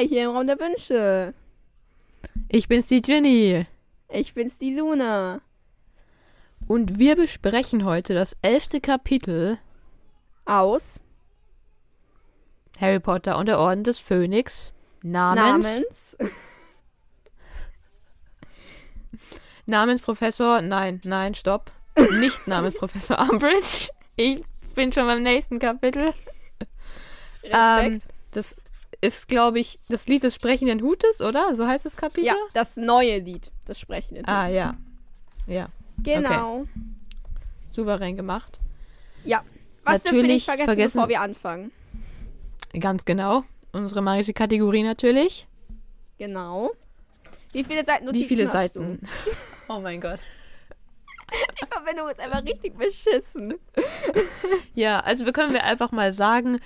Hi, hier im Raum der Wünsche. Ich bin's, die Ginny. Ich bin's, die Luna. Und wir besprechen heute das elfte Kapitel Aus Harry Potter und der Orden des Phönix namens, Namens. namens Professor, nein, nein, stopp. Nicht namens Professor Umbridge. Ich bin schon beim nächsten Kapitel. Ähm, Respekt. das ist, glaube ich, das Lied des sprechenden Hutes, oder? So heißt das Kapitel? ja, das neue Lied, das Sprechende. Ah, ja. Ja, Genau. souverän gemacht. Ja. Was dürfen wir Natürlich nicht vergessen, vergessen- bevor wir anfangen? Ganz genau. Unsere magische Kategorie natürlich. Genau. Wie viele Seiten Notizen Wie viele Seiten? Oh mein Gott. Du? Die Verbindung ist einfach richtig beschissen. Ja, also wir können wir einfach mal sagen,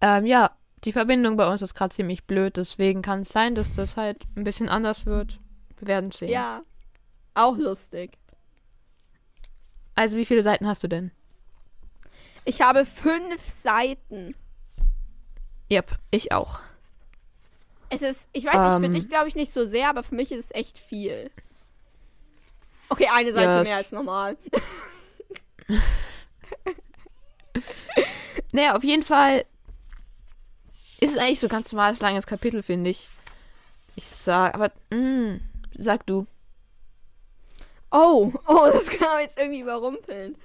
ähm, ja, die Verbindung bei uns ist gerade ziemlich blöd, deswegen kann es sein, dass das halt ein bisschen anders wird. Wir werden sehen. Ja. Auch lustig. Also wie viele Seiten hast du denn? Ich habe fünf Seiten. Yep, ich auch. Es ist, ich weiß nicht, für Ähm. dich glaube ich nicht so sehr, aber für mich ist es echt viel. Okay, eine Seite Ja, mehr als normal. Naja, auf jeden Fall ist es eigentlich so ganz normales langes Kapitel, finde ich. Ich sag, aber, mh, sag du. Oh, oh, das kann man jetzt irgendwie überrumpeln.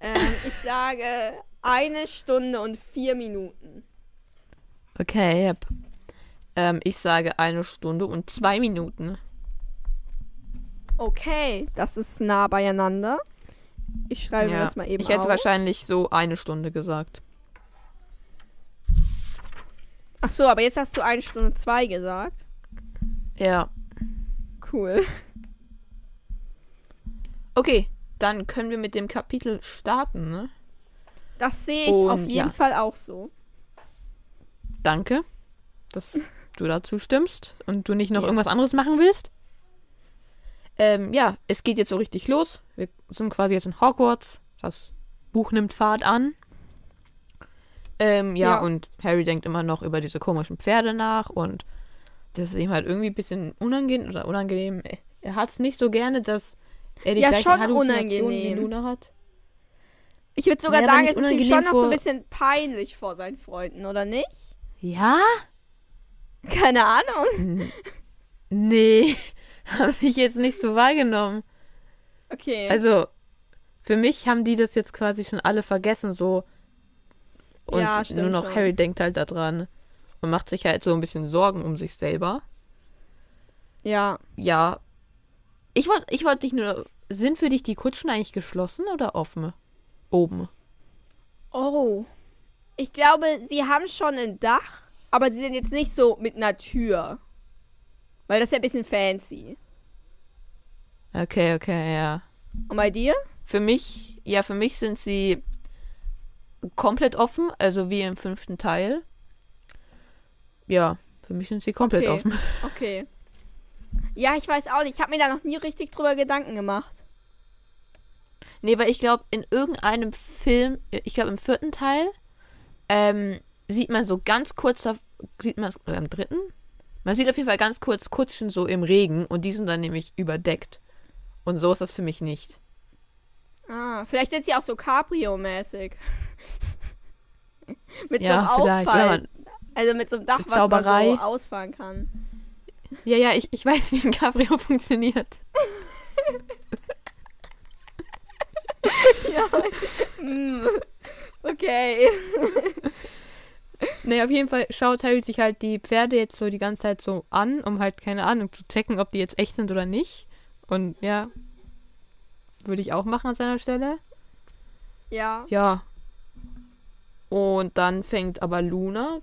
Ähm, ich sage eine Stunde und vier Minuten. Okay, yep. Ähm, ich sage eine Stunde und zwei Minuten. Okay, das ist nah beieinander. Ich schreibe mir Ja, das mal eben ich hätte auf. wahrscheinlich so eine Stunde gesagt. Ach so, aber jetzt hast du eine Stunde zwei gesagt. Ja. Cool. Okay, dann können wir mit dem Kapitel starten, ne? Das sehe ich auf Und, jeden ja. Fall auch so. Danke, dass du dazu stimmst und du nicht noch Ja. irgendwas anderes machen willst. Ähm, ja, es geht jetzt so richtig los. Wir sind quasi jetzt in Hogwarts. Das Buch nimmt Fahrt an. Ähm, ja, Ja. und Harry denkt immer noch über diese komischen Pferde nach und das ist ihm halt irgendwie ein bisschen unangenehm oder unangenehm. Er hat es nicht so gerne, dass er die Ja, gleichen schon Halluzinationen wie unangenehm. Luna hat. Ich würde sogar Ja, sagen, es ist ihm schon noch so ein bisschen peinlich vor seinen Freunden, oder nicht? Ja? Keine Ahnung. Nee, habe ich jetzt nicht so wahrgenommen. Okay. Also, für mich haben die das jetzt quasi schon alle vergessen, so. Und Ja, stimmt nur noch schon. Harry denkt halt daran und macht sich halt so ein bisschen Sorgen um sich selber. ja. Ja. Ich wollte ich wollt dich nur. Sind für dich die Kutschen eigentlich geschlossen oder offen? Oben. Oh. Ich glaube, sie haben schon ein Dach, aber sie sind jetzt nicht so mit einer Tür. Weil das ist ja ein bisschen fancy. Okay, okay, ja. Und bei dir? Für mich, ja, für mich sind sie komplett offen, also wie im fünften Teil. Ja, für mich sind sie komplett Okay. offen. Okay. Ja, ich weiß auch nicht. Ich habe mir da noch nie richtig drüber Gedanken gemacht. Nee, weil ich glaube, in irgendeinem Film, ich glaube im vierten Teil, ähm, sieht man so ganz kurz, sieht man es, oder im dritten? Man sieht auf jeden Fall ganz kurz Kutschen so im Regen und die sind dann nämlich überdeckt. Und so ist das für mich nicht. Ah, vielleicht sind sie auch so Cabrio-mäßig. mit Ja, so einem Auffall. ja, also mit so einem Dach, was Zauberei. man so ausfahren kann. Ja, ja, ich, ich weiß, wie ein Cabrio funktioniert. ja. Hm. okay. Nee, auf jeden Fall schaut Harry sich halt die Pferde jetzt so die ganze Zeit so an, um halt, keine Ahnung, zu checken, ob die jetzt echt sind oder nicht. Und ja, würde ich auch machen an seiner Stelle. Ja. Ja. Und dann fängt aber Luna.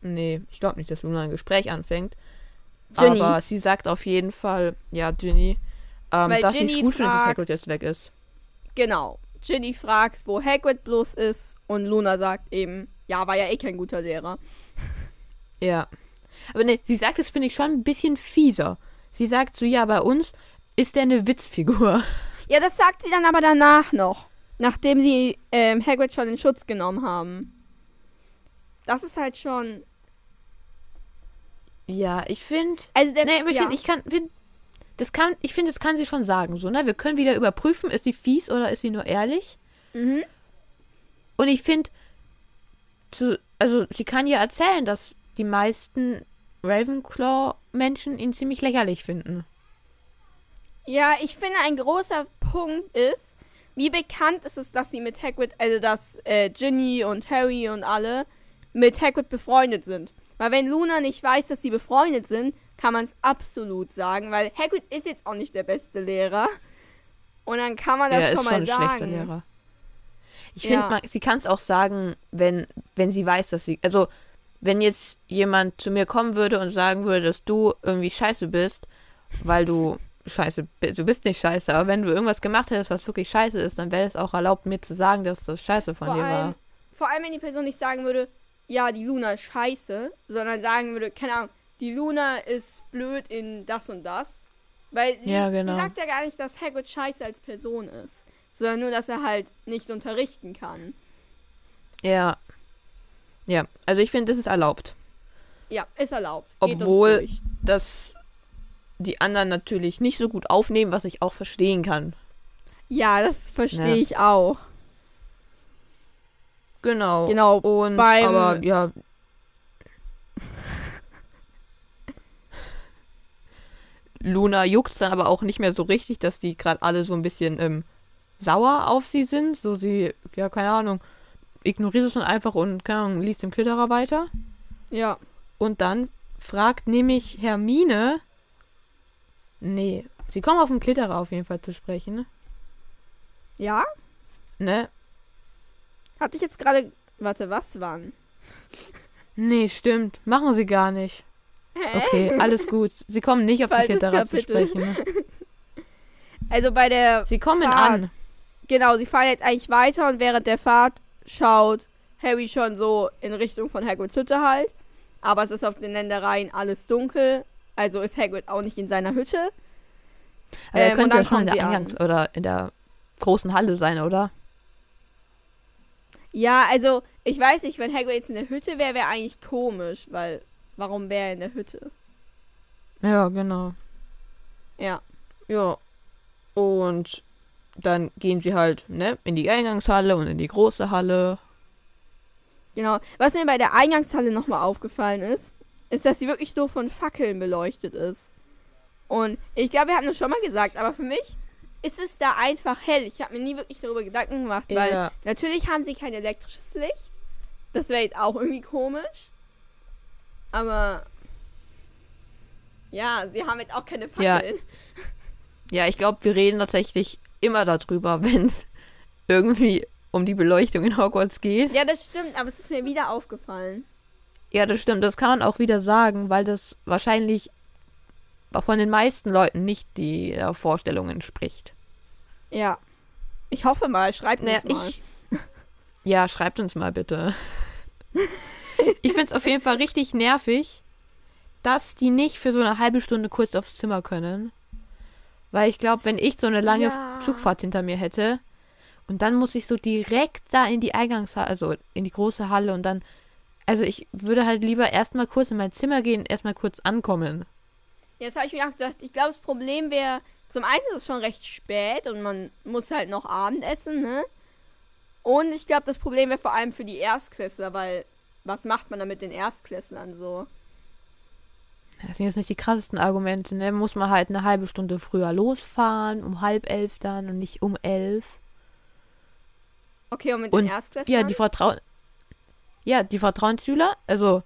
Nee, ich glaube nicht, dass Luna ein Gespräch anfängt. Ginny. Aber sie sagt auf jeden Fall, ja, Ginny, ähm, dass sie Ginny es gut findet, dass Hagrid jetzt weg ist. Genau. Ginny fragt, wo Hagrid bloß ist und Luna sagt eben, ja, war ja eh kein guter Lehrer. Ja. Aber nee, sie sagt es, finde ich, schon ein bisschen fieser. Sie sagt so, ja, bei uns ist der eine Witzfigur. Ja, das sagt sie dann aber danach noch. Nachdem sie ähm, Hagrid schon in Schutz genommen haben. Das ist halt schon. Ja, ich finde. Also der, Nee, aber ich ja. finde, ich kann. Find, das kann, ich finde, das kann sie schon sagen, so, ne? Wir können wieder überprüfen, ist sie fies oder ist sie nur ehrlich? Mhm. Und ich finde, also sie kann ja erzählen, dass die meisten Ravenclaw-Menschen ihn ziemlich lächerlich finden. Ja, ich finde, ein großer Punkt ist, wie bekannt ist es, dass sie mit Hagrid, also dass äh, Ginny und Harry und alle mit Hagrid befreundet sind. Weil wenn Luna nicht weiß, dass sie befreundet sind, kann man es absolut sagen, weil Hagrid ist jetzt auch nicht der beste Lehrer. Und dann kann man das er schon ist mal schon ein schlechter sagen. Lehrer. Ich Ja. finde, sie kann es auch sagen, wenn, wenn sie weiß, dass sie. Also, wenn jetzt jemand zu mir kommen würde und sagen würde, dass du irgendwie scheiße bist, weil du scheiße. Du bist nicht scheiße, aber wenn du irgendwas gemacht hättest, was wirklich scheiße ist, dann wäre es auch erlaubt, mir zu sagen, dass das scheiße von Vor dir allem, war. vor allem, wenn die Person nicht sagen würde, ja, die Luna ist scheiße, sondern sagen würde, keine Ahnung, die Luna ist blöd in das und das. Weil sie, Ja, genau. sie sagt ja gar nicht, dass Hagrid scheiße als Person ist, sondern nur, dass er halt nicht unterrichten kann. Ja. Ja, also ich finde, das ist erlaubt. Ja, ist erlaubt. Geht Obwohl- durch. Die anderen natürlich nicht so gut aufnehmen, was ich auch verstehen kann. Ja, das verstehe Ja. ich auch. Genau. Genau. Und beim- aber ja. Luna juckt dann aber auch nicht mehr so richtig, dass die gerade alle so ein bisschen ähm, sauer auf sie sind. So sie, ja, keine Ahnung, ignoriert es dann einfach und keine Ahnung, liest den Klitterer weiter. Ja. Und dann fragt nämlich Hermine. Nee, sie kommen auf den Klitterer auf jeden Fall zu sprechen. Ja? Ne? Hatte ich jetzt gerade. Warte, was wann? Nee, stimmt. Machen sie gar nicht. Hä? Okay, alles gut. Sie kommen nicht auf den Falsches Klitterer zu Kapitel. sprechen. Also bei der. Sie kommen Fahrt. an. Genau, sie fahren jetzt eigentlich weiter und während der Fahrt schaut Harry schon so in Richtung von Hagrids Hütte halt. Aber es ist auf den Ländereien alles dunkel. Also ist Hagrid auch nicht in seiner Hütte. Aber er Ähm, und könnte ja schon in der Eingangs- oder in der großen Halle sein, oder? Ja, also ich weiß nicht, wenn Hagrid jetzt in der Hütte wäre, wäre eigentlich komisch, weil warum wäre er in der Hütte? Ja, genau. Ja. Ja. Und dann gehen sie halt, ne, in die Eingangshalle und in die große Halle. Genau. Was mir bei der Eingangshalle nochmal aufgefallen ist, ist, dass sie wirklich nur von Fackeln beleuchtet ist. Und ich glaube, wir haben das schon mal gesagt, aber für mich ist es da einfach hell. Ich habe mir nie wirklich darüber Gedanken gemacht, weil Ja. natürlich haben sie kein elektrisches Licht. Das wäre jetzt auch irgendwie komisch. Aber ja, sie haben jetzt auch keine Ja. Fackeln. Ja, ich glaube, wir reden tatsächlich immer darüber, wenn es irgendwie um die Beleuchtung in Hogwarts geht. Ja, das stimmt, aber es ist mir wieder aufgefallen. Ja, das stimmt. Das kann man auch wieder sagen, weil das wahrscheinlich von den meisten Leuten nicht die äh, Vorstellung entspricht. Ja. Ich hoffe mal, schreibt Naja, uns mal. ich. Ja, schreibt uns mal bitte. ich finde es auf jeden Fall richtig nervig, dass die nicht für so eine halbe Stunde kurz aufs Zimmer können. Weil ich glaube, wenn ich so eine lange Ja. Zugfahrt hinter mir hätte und dann muss ich so direkt da in die Eingangshalle, also in die große Halle und dann. Also ich würde halt lieber erstmal kurz in mein Zimmer gehen, erstmal kurz ankommen. Jetzt habe ich mir auch gedacht, ich glaube, das Problem wäre, zum einen ist es schon recht spät und man muss halt noch Abend essen, ne? Und ich glaube, das Problem wäre vor allem für die Erstklässler, weil was macht man da mit den Erstklässlern so? Das sind jetzt nicht die krassesten Argumente, ne? Muss man halt eine halbe Stunde früher losfahren, um halb elf dann und nicht um elf. Okay, und mit Und, den Erstklässlern? Ja, die Vertrauen. Ja, die Vertrauensschüler, also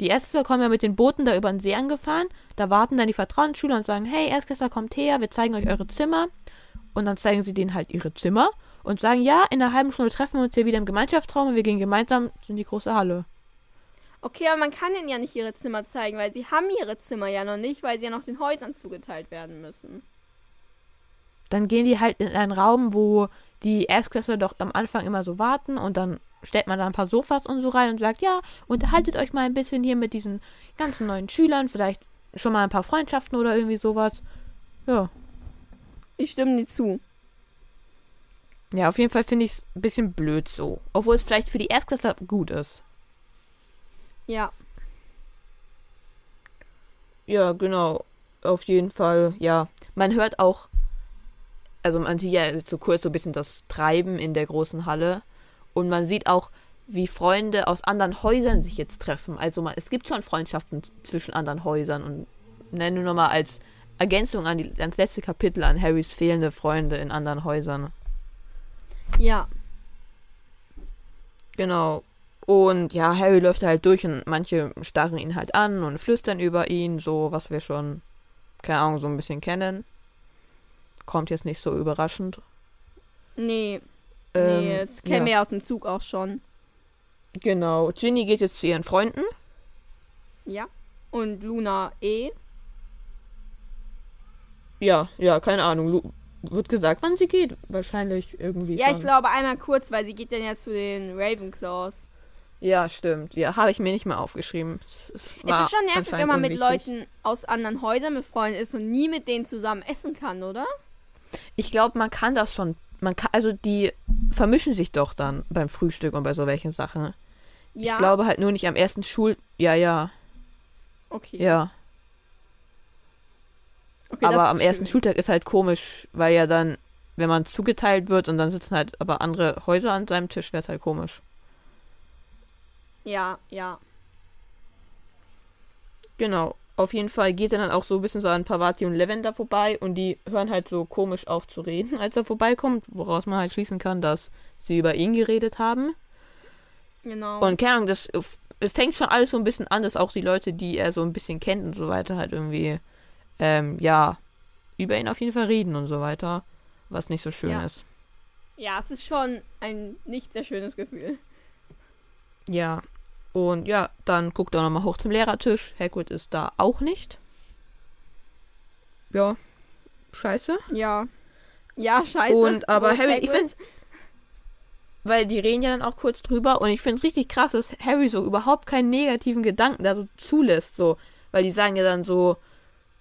die Erstklässler kommen ja mit den Booten da über den See angefahren. Da warten dann die Vertrauensschüler und sagen, hey, Erstklässler, kommt her, wir zeigen euch eure Zimmer. Und dann zeigen sie denen halt ihre Zimmer und sagen, ja, in einer halben Stunde treffen wir uns hier wieder im Gemeinschaftsraum und wir gehen gemeinsam in die große Halle. Okay, aber man kann denen ja nicht ihre Zimmer zeigen, weil sie haben ihre Zimmer ja noch nicht, weil sie ja noch den Häusern zugeteilt werden müssen. Dann gehen die halt in einen Raum, wo die Erstklässler doch am Anfang immer so warten und dann stellt man da ein paar Sofas und so rein und sagt, ja, unterhaltet euch mal ein bisschen hier mit diesen ganzen neuen Schülern, vielleicht schon mal ein paar Freundschaften oder irgendwie sowas. Ja. Ich stimme dir zu. Ja, auf jeden Fall finde ich es ein bisschen blöd so. Obwohl es vielleicht für die Erstklässler gut ist. Ja. Ja, genau. Auf jeden Fall, ja. Man hört auch, also man sieht ja so kurz so ein bisschen das Treiben in der großen Halle. Und man sieht auch, wie Freunde aus anderen Häusern sich jetzt treffen. Also man, es gibt schon Freundschaften zwischen anderen Häusern. Und nenne nur mal als Ergänzung an, die, an das letzte Kapitel an Harrys fehlende Freunde in anderen Häusern. Ja. Genau. Und ja, Harry läuft halt durch und manche starren ihn halt an und flüstern über ihn, so was wir schon, keine Ahnung, so ein bisschen kennen. Kommt jetzt nicht so überraschend. Nee. Ähm, nee, das kennen ja. wir ja aus dem Zug auch schon. Genau. Ginny geht jetzt zu ihren Freunden. Ja. Und Luna eh. Ja, ja, keine Ahnung. Lu wird gesagt, wann sie geht. Wahrscheinlich irgendwie. Ja, ich schon. glaube einmal kurz, weil sie geht dann ja zu den Ravenclaws. Ja, stimmt. Ja, habe ich mir nicht mehr aufgeschrieben. Es, es Es ist schon nervig, wenn man mit. Leuten aus anderen Häusern befreundet ist und nie mit denen zusammen essen kann, oder? Ich glaube, man kann das schon. Man kann, also die vermischen sich doch dann beim Frühstück und bei so welchen Sachen. Ja. Ich glaube halt nur nicht am ersten Schul. Ja, ja, Okay. ja. okay aber am ersten schön. Schultag ist halt komisch, weil ja dann, wenn man zugeteilt wird und dann sitzen halt aber andere Häuser an seinem Tisch, wäre es halt komisch. Ja, ja. Genau. Auf jeden Fall geht er dann auch so ein bisschen so an Pavati und Lavender vorbei und die hören halt so komisch auf zu reden, als er vorbeikommt, woraus man halt schließen kann, dass sie über ihn geredet haben. Genau. Und keine Ahnung, das fängt schon alles so ein bisschen an, dass auch die Leute, die er so ein bisschen kennt und so weiter, halt irgendwie, ähm, ja, über ihn auf jeden Fall reden und so weiter, was nicht so schön Ja. ist. ja, es ist schon ein nicht sehr schönes Gefühl. Ja. Und ja, dann guckt er nochmal hoch zum Lehrertisch. Hagrid ist da auch nicht. Ja. Scheiße. Ja. Ja, scheiße. Und aber Harry, ich Hagrid? finde, weil die reden ja dann auch kurz drüber und ich finde es richtig krass, dass Harry so überhaupt keinen negativen Gedanken da so zulässt, so, weil die sagen ja dann so,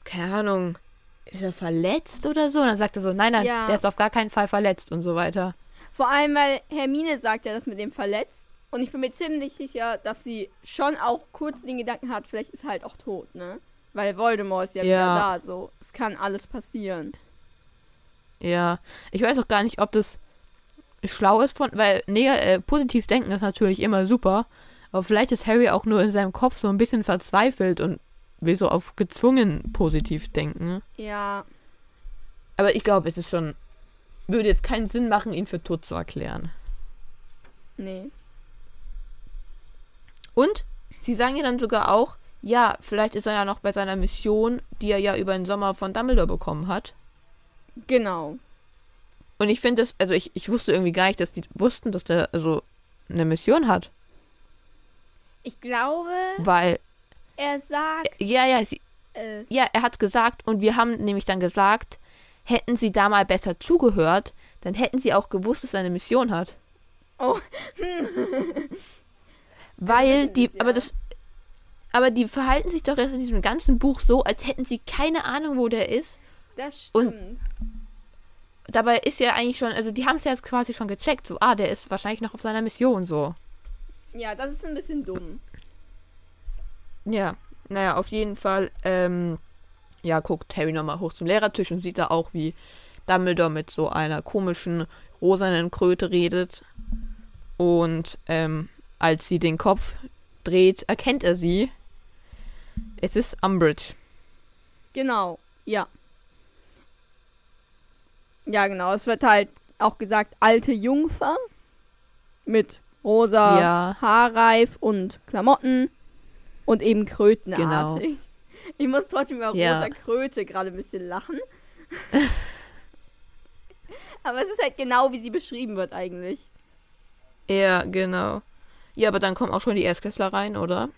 keine Ahnung, ist er verletzt oder so? Und dann sagt er so, nein, nein, Ja. der ist auf gar keinen Fall verletzt und so weiter. Vor allem, weil Hermine sagt ja das mit dem verletzt. Und ich bin mir ziemlich sicher, dass sie schon auch kurz den Gedanken hat, vielleicht ist er halt auch tot, ne? Weil Voldemort ist ja, Ja. wieder da, so. Es kann alles passieren. Ja, ich weiß auch gar nicht, ob das schlau ist von, weil neg äh, positiv denken ist natürlich immer super, aber vielleicht ist Harry auch nur in seinem Kopf so ein bisschen verzweifelt und will so auf gezwungen positiv denken. Ja. Aber ich glaube, es ist schon, würde jetzt keinen Sinn machen, ihn für tot zu erklären. Nee. Und sie sagen ja dann sogar auch, ja, vielleicht ist er ja noch bei seiner Mission, die er ja über den Sommer von Dumbledore bekommen hat. Genau. Und ich finde das, also ich, ich wusste irgendwie gar nicht, dass die wussten, dass der also eine Mission hat. Ich glaube, Weil, er sagt ja, ja, sie, es. ja, er hat's gesagt und wir haben nämlich dann gesagt, hätten sie da mal besser zugehört, dann hätten sie auch gewusst, dass er eine Mission hat. Oh. Weil die, aber das, aber die verhalten sich doch jetzt in diesem ganzen Buch so, als hätten sie keine Ahnung, wo der ist. Das Und- stimmt. Dabei ist ja eigentlich schon, also die haben es ja jetzt quasi schon gecheckt, so, ah, der ist wahrscheinlich noch auf seiner Mission, so. Ja, das ist ein bisschen dumm. Ja, naja, auf jeden Fall, ähm, ja, guckt Harry nochmal hoch zum Lehrertisch und sieht da auch, wie Dumbledore mit so einer komischen rosanen Kröte redet. Und ähm, als sie den Kopf dreht, erkennt er sie. Es ist Umbridge. Genau, ja. Ja, genau. Es wird halt auch gesagt, alte Jungfer mit rosa Ja. Haarreif und Klamotten und eben krötenartig. Ich muss trotzdem über Ja. rosa Kröte gerade ein bisschen lachen. Aber es ist halt genau, wie sie beschrieben wird eigentlich. Ja, genau. Ja, aber dann kommen auch schon die Erstklässler rein, oder?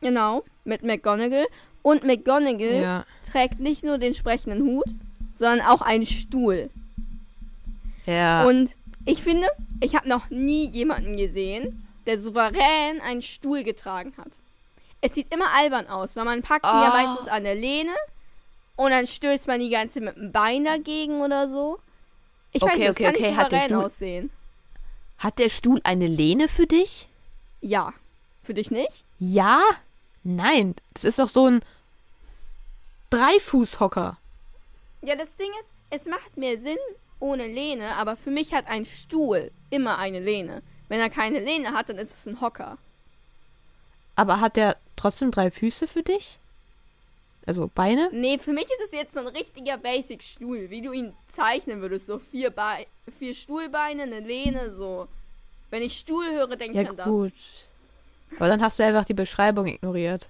Genau, mit McGonagall. Und McGonagall Ja. trägt nicht nur den sprechenden Hut, sondern auch einen Stuhl. Ja. Und ich finde, ich habe noch nie jemanden gesehen, der souverän einen Stuhl getragen hat. Es sieht immer albern aus, weil man packt ihn ja Ah. meistens an der Lehne und dann stößt man die ganze mit dem Bein dagegen oder so. Ich weiß Okay, nicht, das okay, kann okay, nicht hat der souverän Stuhl- aussehen. Hat der Stuhl eine Lehne für dich? Ja. Für dich nicht? Ja? Nein. Das ist doch so ein Dreifußhocker. Ja, das Ding ist, es macht mehr Sinn ohne Lehne, aber für mich hat ein Stuhl immer eine Lehne. Wenn er keine Lehne hat, dann ist es ein Hocker. Aber hat der trotzdem drei Füße für dich? Also Beine? Nee, für mich ist es jetzt so ein richtiger Basic-Stuhl, wie du ihn zeichnen würdest. So vier, Be vier Stuhlbeine, eine Lehne, so. Wenn ich Stuhl höre, denke Ja, ich an das. gut. Aber dann hast du einfach die Beschreibung ignoriert.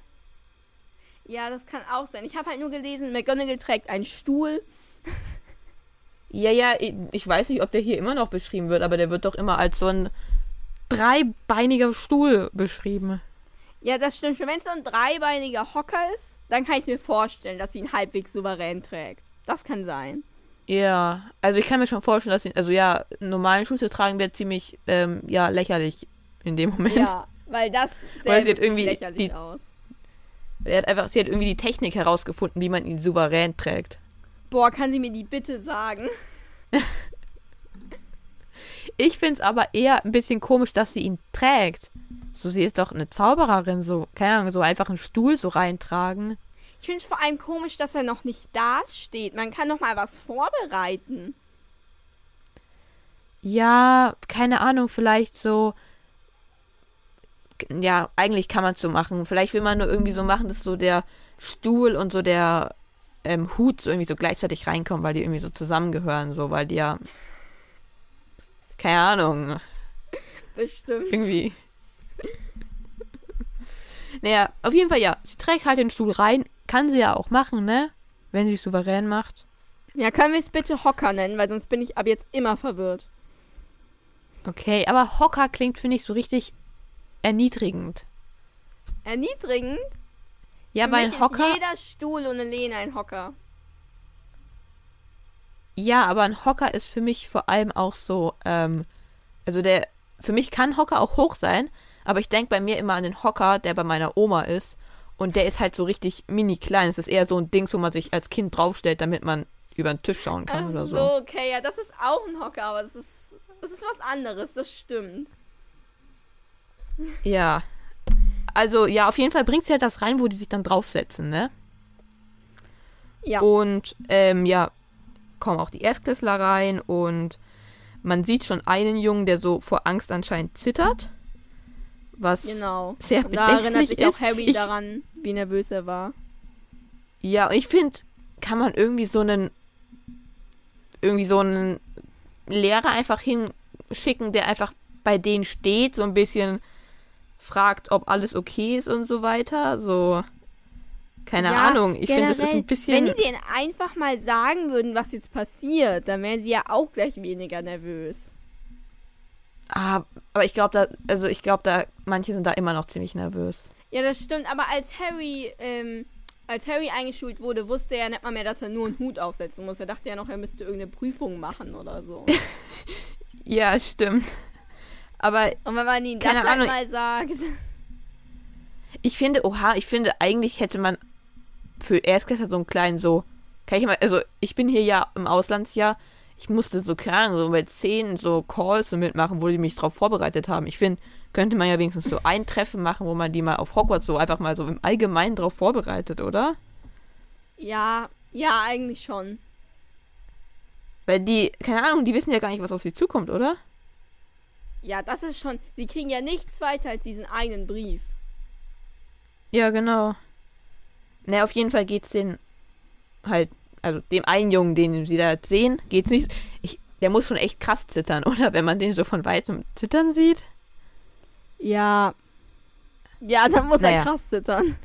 Ja, das kann auch sein. Ich habe halt nur gelesen, McGonagall trägt einen Stuhl. Ja, ja, ich- ich weiß nicht, ob der hier immer noch beschrieben wird, aber der wird doch immer als so ein dreibeiniger Stuhl beschrieben. Ja, das stimmt schon. Wenn es so ein dreibeiniger Hocker ist, dann kann ich mir vorstellen, dass sie ihn halbwegs souverän trägt. Das kann sein. Ja, also ich kann mir schon vorstellen, dass sie, also ja, normalen Schuh zu tragen wäre ziemlich, ähm, ja, lächerlich in dem Moment. Ja, weil das Weil sähe sie hat wirklich irgendwie lächerlich die- aus. Er hat einfach, sie hat irgendwie die Technik herausgefunden, wie man ihn souverän trägt. Boah, kann sie mir die bitte sagen? Ich finde es aber eher ein bisschen komisch, dass sie ihn trägt. So, sie ist doch eine Zaubererin, so, keine Ahnung, so einfach einen Stuhl so reintragen. Ich finde es vor allem komisch, dass er noch nicht da steht. Man kann noch mal was vorbereiten. Ja, keine Ahnung, vielleicht so. Ja, eigentlich kann man es so machen. Vielleicht will man nur irgendwie so machen, dass so der Stuhl und so der ähm, Hut so irgendwie so gleichzeitig reinkommen, weil die irgendwie so zusammengehören, so, weil die ja. Keine Ahnung, Bestimmt. irgendwie. Naja, auf jeden Fall ja. Sie trägt halt den Stuhl rein. Kann sie ja auch machen, ne? Wenn sie es souverän macht. Ja, können wir es bitte Hocker nennen, weil sonst bin ich ab jetzt immer verwirrt. Okay, aber Hocker klingt, finde ich, so richtig erniedrigend. Erniedrigend? Ja, Für weil ein Hocker. ist jeder Stuhl ohne Lehne ein Hocker. Ja, aber ein Hocker ist für mich vor allem auch so, ähm, also der, für mich kann Hocker auch hoch sein, aber ich denke bei mir immer an den Hocker, der bei meiner Oma ist. Und der ist halt so richtig mini klein. Es ist eher so ein Ding, wo man sich als Kind draufstellt, damit man über den Tisch schauen kann Ach oder so, so. okay, ja, das ist auch ein Hocker, aber das ist, das ist was anderes, das stimmt. Ja. Also, ja, auf jeden Fall bringt sie halt das rein, wo die sich dann draufsetzen, ne? Ja. Und, ähm, ja, kommen auch die Erstklässler rein und man sieht schon einen Jungen, der so vor Angst anscheinend zittert. Was Genau. sehr Und da erinnert bedenklich sich ist. auch Harry ich, daran, wie nervös er war. Ja, und ich finde, kann man irgendwie so einen irgendwie so einen Lehrer einfach hinschicken, der einfach bei denen steht, so ein bisschen fragt, ob alles okay ist und so weiter. So, keine Ja, Ahnung. Ich finde, das ist ein bisschen. Wenn die denen einfach mal sagen würden, was jetzt passiert, dann wären sie ja auch gleich weniger nervös. Ah, aber ich glaube, da, also ich glaube, da, manche sind da immer noch ziemlich nervös. Ja, das stimmt, aber als Harry, ähm, als Harry eingeschult wurde, wusste er nicht mal mehr, dass er nur einen Hut aufsetzen muss. Er dachte ja noch, er müsste irgendeine Prüfung machen oder so. Ja, stimmt. Aber Und wenn man ihm das Keine halt Ahnung. mal sagt. ich finde, oha, ich finde, eigentlich hätte man für Erstklässler so einen kleinen so, kann ich mal, also ich bin hier ja im Auslandsjahr, ich musste so, keine Ahnung, so bei zehn so Calls so mitmachen, wo die mich drauf vorbereitet haben. Ich finde, könnte man ja wenigstens so ein Treffen machen, wo man die mal auf Hogwarts so einfach mal so im Allgemeinen drauf vorbereitet, oder? Ja, ja, eigentlich schon. Weil die, keine Ahnung, die wissen ja gar nicht, was auf sie zukommt, oder? Ja, das ist schon. Sie kriegen ja nichts weiter als diesen einen Brief. Ja, genau. Na, auf jeden Fall geht's den halt, also dem einen Jungen, den sie da sehen, geht's nicht. Ich, der muss schon echt krass zittern, oder? Wenn man den so von weitem zittern sieht. Ja. Ja, dann muss Naja. er krass zittern.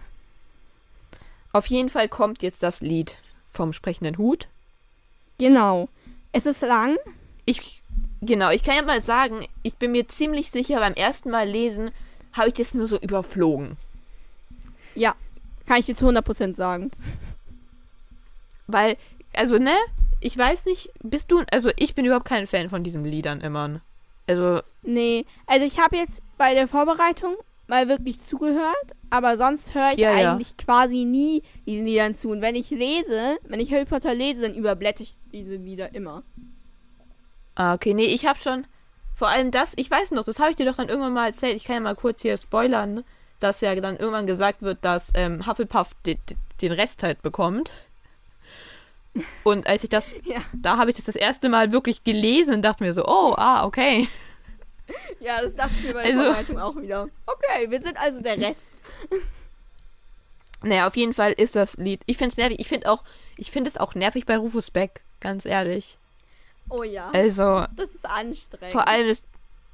Auf jeden Fall kommt jetzt das Lied vom sprechenden Hut. Genau. Es ist lang. Ich, genau, ich kann ja mal sagen, ich bin mir ziemlich sicher, beim ersten Mal lesen habe ich das nur so überflogen. Ja. Kann ich dir zu 100% sagen. Weil, also, ne? Ich weiß nicht, bist du, also ich bin überhaupt kein Fan von diesen Liedern immer. Also, Nee. Also ich habe jetzt bei der Vorbereitung mal wirklich zugehört, aber sonst höre ich Ja, ja. eigentlich quasi nie diesen Liedern zu. Und wenn ich lese, wenn ich Harry Potter lese, dann überblätter ich diese Lieder immer. Ah, okay, nee, ich habe schon. Vor allem das, ich weiß noch, das habe ich dir doch dann irgendwann mal erzählt. Ich kann ja mal kurz hier spoilern, dass ja dann irgendwann gesagt wird, dass ähm, Hufflepuff de, de, den Rest halt bekommt. Und als ich das, Ja. da habe ich das das erste Mal wirklich gelesen und dachte mir so, oh, ah, okay. Ja, das dachte ich mir bei der Also- Vorbereitung auch wieder. Okay, wir sind also der Rest. Naja, auf jeden Fall ist das Lied. Ich finde es nervig. Ich finde auch, ich finde es auch nervig bei Rufus Beck, ganz ehrlich. Oh ja. Also, das ist anstrengend. vor allem das,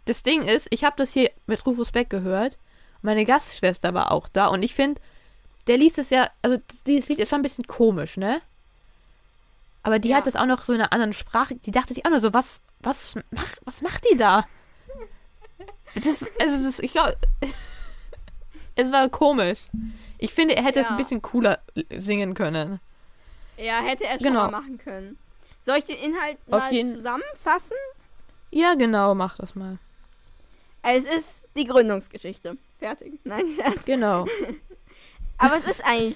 das Ding ist, ich habe das hier mit Rufus Beck gehört. Meine Gastschwester war auch da und ich finde, der liest es ja, also dieses Lied ist schon ein bisschen komisch, ne? Aber die Ja. hat das auch noch so in einer anderen Sprache. Die dachte sich auch nur so, was, was, mach, was macht die da? Das, also, das, ich glaube, es war komisch. Ich finde, er hätte es Ja. ein bisschen cooler singen können. Ja, hätte er schon Genau. mal machen können. Soll ich den Inhalt Auf mal jeden- zusammenfassen? Ja, genau, mach das mal. Es ist die Gründungsgeschichte. Fertig. Nein, Scherz. Genau. Aber es ist eigentlich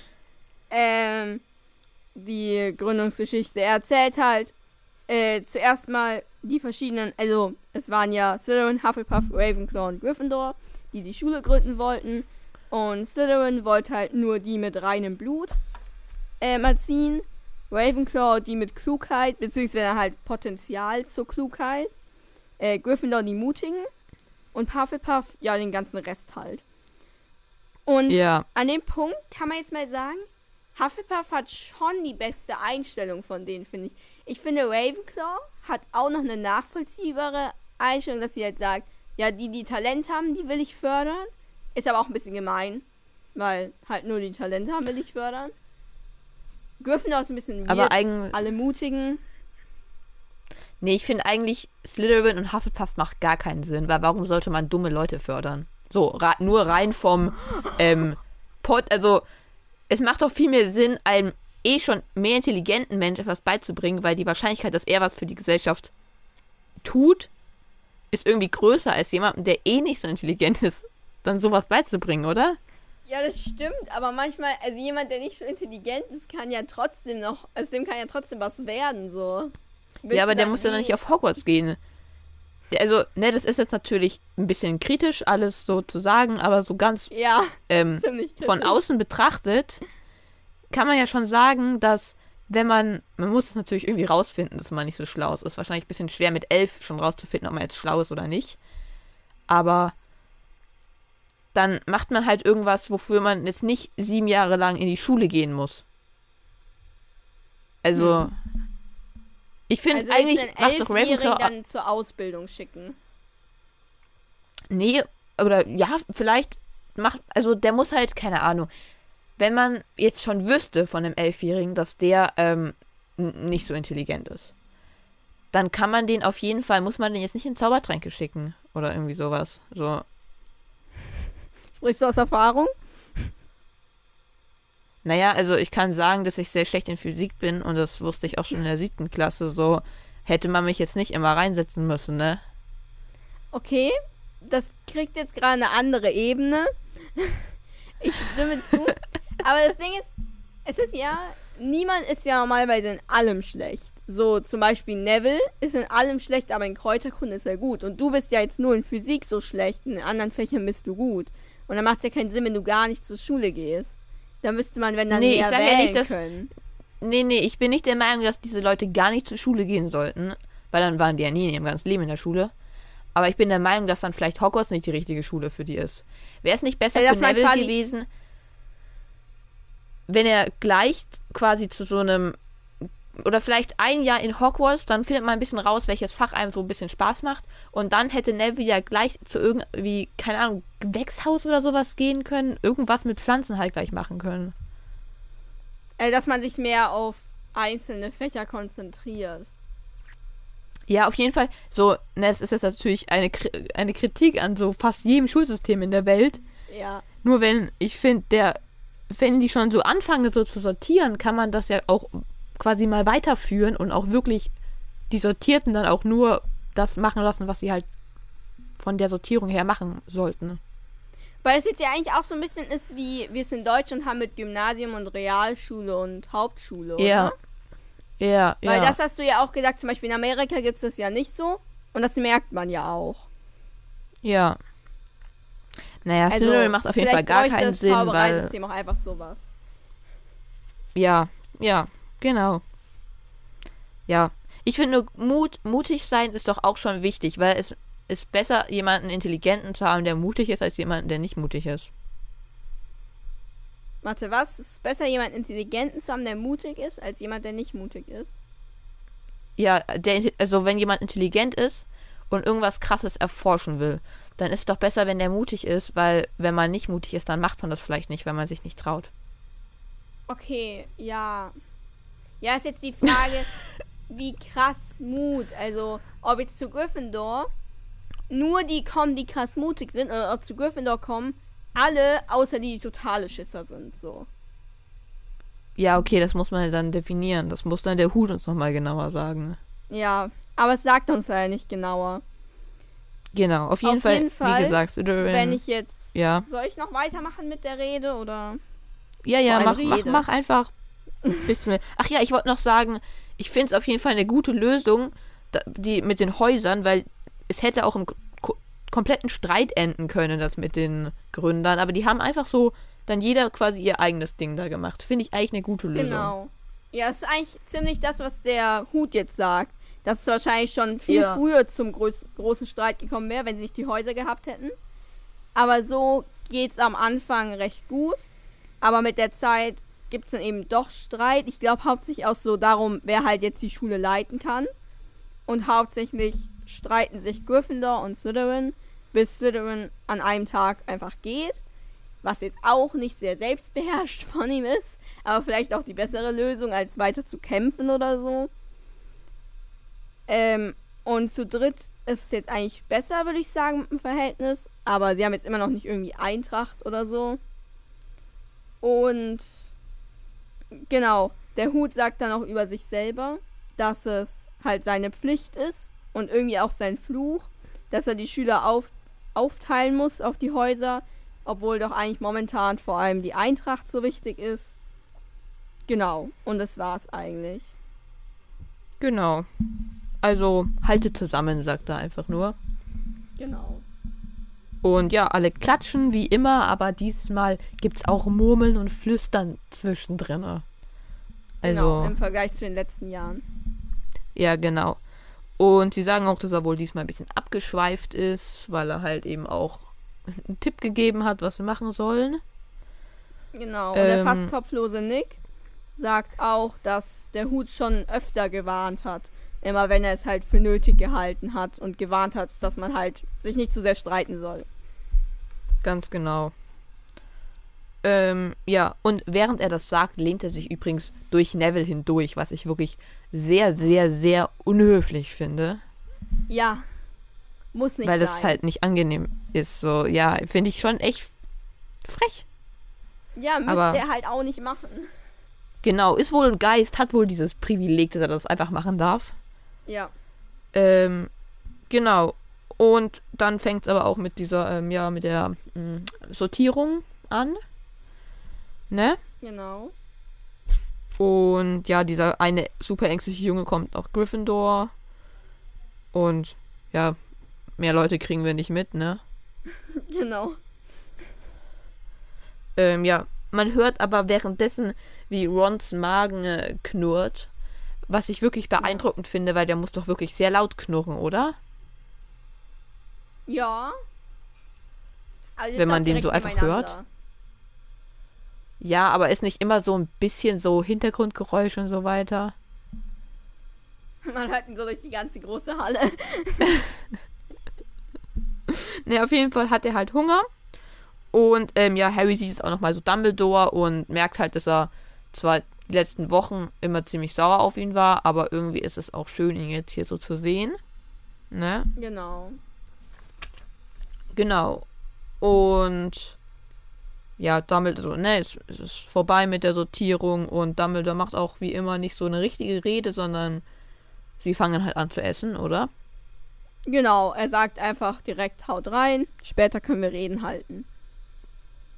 ähm, die Gründungsgeschichte. Er erzählt halt äh, zuerst mal die verschiedenen, also es waren ja Slytherin, Hufflepuff, Ravenclaw und Gryffindor, die die Schule gründen wollten. Und Slytherin wollte halt nur die mit reinem Blut ähm, erziehen. Ravenclaw die mit Klugheit, beziehungsweise halt Potenzial zur Klugheit. Äh, Gryffindor die Mutigen. Und Hufflepuff, ja, den ganzen Rest halt. Und Ja. an dem Punkt kann man jetzt mal sagen, Hufflepuff hat schon die beste Einstellung von denen, finde ich. Ich finde, Ravenclaw hat auch noch eine nachvollziehbare Einstellung, dass sie halt sagt, ja, die, die Talent haben, die will ich fördern. Ist aber auch ein bisschen gemein, weil halt nur die Talente haben, will ich fördern. Gryffindor ist ein bisschen Aber weird, eigentlich. alle mutigen. Nee, ich finde eigentlich, Slytherin und Hufflepuff macht gar keinen Sinn, weil warum sollte man dumme Leute fördern? So, nur rein vom ähm, Pot, also es macht doch viel mehr Sinn, einem eh schon mehr intelligenten Mensch etwas beizubringen, weil die Wahrscheinlichkeit, dass er was für die Gesellschaft tut, ist irgendwie größer als jemandem, der eh nicht so intelligent ist, dann sowas beizubringen, oder? Ja, das stimmt, aber manchmal, also jemand, der nicht so intelligent ist, kann ja trotzdem noch, also dem kann ja trotzdem was werden, so. Willst ja, aber der muss ja noch nicht auf Hogwarts gehen. Also, ne, das ist jetzt natürlich ein bisschen kritisch, alles so zu sagen, aber so ganz Ja, ähm, von außen betrachtet, kann man ja schon sagen, dass wenn man, man muss es natürlich irgendwie rausfinden, dass man nicht so schlau ist. Ist wahrscheinlich ein bisschen schwer mit elf schon rauszufinden, ob man jetzt schlau ist oder nicht. Aber dann macht man halt irgendwas, wofür man jetzt nicht sieben Jahre lang in die Schule gehen muss. Also, ich finde also eigentlich macht doch Ravenclaw dann zur Ausbildung schicken. Nee, oder ja, vielleicht macht, also der muss halt, keine Ahnung, wenn man jetzt schon wüsste von einem Elfjährigen, dass der ähm, nicht so intelligent ist, dann kann man den auf jeden Fall, muss man den jetzt nicht in Zaubertränke schicken oder irgendwie sowas. So, Sprichst du aus Erfahrung? Naja, also ich kann sagen, dass ich sehr schlecht in Physik bin und das wusste ich auch schon in der siebten Klasse, so hätte man mich jetzt nicht immer reinsetzen müssen, ne? Okay, das kriegt jetzt gerade eine andere Ebene. Ich stimme zu. Aber das Ding ist, es ist ja, niemand ist ja normalerweise in allem schlecht. So zum Beispiel Neville ist in allem schlecht, aber in Kräuterkunde ist er gut. Und du bist ja jetzt nur in Physik so schlecht, in anderen Fächern bist du gut. Und dann macht es ja keinen Sinn, wenn du gar nicht zur Schule gehst. Dann müsste man, wenn dann Nee, ich mehr sag ja nicht, dass- können. Nee, nee, ich bin nicht der Meinung, dass diese Leute gar nicht zur Schule gehen sollten, weil dann waren die ja nie in ihrem ganzen Leben in der Schule. Aber ich bin der Meinung, dass dann vielleicht Hogwarts nicht die richtige Schule für die ist. Wäre es nicht besser Ja, für Neville gewesen, wenn er gleich quasi zu so einem oder vielleicht ein Jahr in Hogwarts, dann findet man ein bisschen raus, welches Fach einem so ein bisschen Spaß macht. Und dann hätte Neville ja gleich zu irgendwie, keine Ahnung, Gewächshaus oder sowas gehen können. Irgendwas mit Pflanzen halt gleich machen können. Äh, dass man sich mehr auf einzelne Fächer konzentriert. Ja, auf jeden Fall. So, ne, es ist jetzt natürlich eine, eine Kritik an so fast jedem Schulsystem in der Welt. Ja. Nur wenn, ich finde, der, wenn die schon so anfangen, so zu sortieren, kann man das ja auch quasi mal weiterführen und auch wirklich die Sortierten dann auch nur das machen lassen, was sie halt von der Sortierung her machen sollten. Weil es jetzt ja eigentlich auch so ein bisschen ist, wie wir es in Deutschland haben mit Gymnasium und Realschule und Hauptschule, oder? Ja. Ja, Weil ja. das hast du ja auch gesagt, zum Beispiel in Amerika gibt es das ja nicht so. Und das merkt man ja auch. ja. Naja, Also, Slytherin macht auf jeden Fall gar keinen das Sinn, weil. Zaubereisystem auch einfach sowas. Ja, ja, genau. Ja. Ich finde, Mut, mutig sein ist doch auch schon wichtig, weil es ist besser, jemanden Intelligenten zu haben, der mutig ist, als jemanden, der nicht mutig ist. Warte, was? Es ist besser, jemanden Intelligenten zu haben, der mutig ist, als jemand, der nicht mutig ist? Ja, der, also wenn jemand intelligent ist und irgendwas krasses erforschen will, dann ist es doch besser, wenn der mutig ist, weil wenn man nicht mutig ist, dann macht man das vielleicht nicht, wenn man sich nicht traut. Okay, ja. Ja, ist jetzt die Frage, wie krass Mut. Also, ob jetzt zu Gryffindor nur die kommen, die krass mutig sind, oder ob zu Gryffindor kommen alle, außer die, die totale Schisser sind, so. Ja, okay, das muss man dann definieren. Das muss dann der Hut uns nochmal genauer sagen. Ja, aber es sagt uns ja nicht genauer. Genau, auf jeden, Auf Fall, jeden Fall, wie gesagt, Wenn ich jetzt. ja. Soll ich noch weitermachen mit der Rede oder? Ja, ja, mach, mach, mach einfach. Ach ja, ich wollte noch sagen, ich finde es auf jeden Fall eine gute Lösung, die mit den Häusern, weil es hätte auch im ko kompletten Streit enden können, das mit den Gründern, aber die haben einfach so dann jeder quasi ihr eigenes Ding da gemacht. Finde ich eigentlich eine gute Lösung. Genau. Ja, es ist eigentlich ziemlich das, was der Hut jetzt sagt. Dass es wahrscheinlich schon viel Ja. früher zum groß, großen Streit gekommen wäre, wenn sie nicht die Häuser gehabt hätten. Aber so geht es am Anfang recht gut. Aber mit der Zeit gibt es dann eben doch Streit. Ich glaube hauptsächlich auch so darum, wer halt jetzt die Schule leiten kann. Und hauptsächlich streiten sich Gryffindor und Slytherin, bis Slytherin an einem Tag einfach geht. Was jetzt auch nicht sehr selbstbeherrscht von ihm ist. Aber vielleicht auch die bessere Lösung, als weiter zu kämpfen oder so. Ähm, und zu dritt ist es jetzt eigentlich besser, würde ich sagen, im Verhältnis. Aber sie haben jetzt immer noch nicht irgendwie Eintracht oder so. Und genau, der Hut sagt dann auch über sich selber, dass es halt seine Pflicht ist und irgendwie auch sein Fluch, dass er die Schüler auf, aufteilen muss auf die Häuser, obwohl doch eigentlich momentan vor allem die Eintracht so wichtig ist. Genau, und das war's eigentlich. Genau. Also haltet zusammen, sagt er einfach nur. Genau. Und ja, alle klatschen wie immer, aber dieses Mal gibt es auch Murmeln und Flüstern zwischendrin. Genau, Also, im Vergleich zu den letzten Jahren. ja, genau. Und sie sagen auch, dass er wohl diesmal ein bisschen abgeschweift ist, weil er halt eben auch einen Tipp gegeben hat, was sie machen sollen. Genau, und der Ähm, fast kopflose Nick sagt auch, dass der Hut schon öfter gewarnt hat. Immer wenn er es halt für nötig gehalten hat und gewarnt hat, dass man halt sich nicht zu sehr streiten soll. Ganz genau. Ähm, ja, und während er das sagt, lehnt er sich übrigens durch Neville hindurch, was ich wirklich sehr, sehr, sehr unhöflich finde. Ja, muss nicht weil sein. das halt nicht angenehm ist. So, ja, finde ich schon echt frech. ja, müsste aber- er halt auch nicht machen. Genau, ist wohl ein Geist, hat wohl dieses Privileg, dass er das einfach machen darf. Ja, Ähm, genau. Und dann fängt es aber auch mit dieser, ähm, ja, mit der mh, Sortierung an. Ne? genau. Und ja, dieser eine super ängstliche Junge kommt nach Gryffindor. Und ja, mehr Leute kriegen wir nicht mit, ne? Genau. Ähm, ja, man hört aber währenddessen, wie Rons Magen äh, knurrt. Was ich wirklich beeindruckend finde, weil der muss doch wirklich sehr laut knurren, oder? Ja. Wenn man den so einfach hört. Ja, aber ist nicht immer so ein bisschen so Hintergrundgeräusch und so weiter. Man hört ihn so durch die ganze große Halle. Ne, auf jeden Fall hat er halt Hunger. Und ähm, ja, Harry sieht es auch nochmal so Dumbledore und merkt halt, dass er zwar die letzten Wochen immer ziemlich sauer auf ihn war, aber irgendwie ist es auch schön, ihn jetzt hier so zu sehen. Ne? Genau. Genau. Und ja, Dumbledore, ne, es, es ist vorbei mit der Sortierung und Dumbledore macht auch wie immer nicht so eine richtige Rede, sondern sie fangen halt an zu essen, oder? Genau, er sagt einfach direkt, haut rein, später können wir reden halten.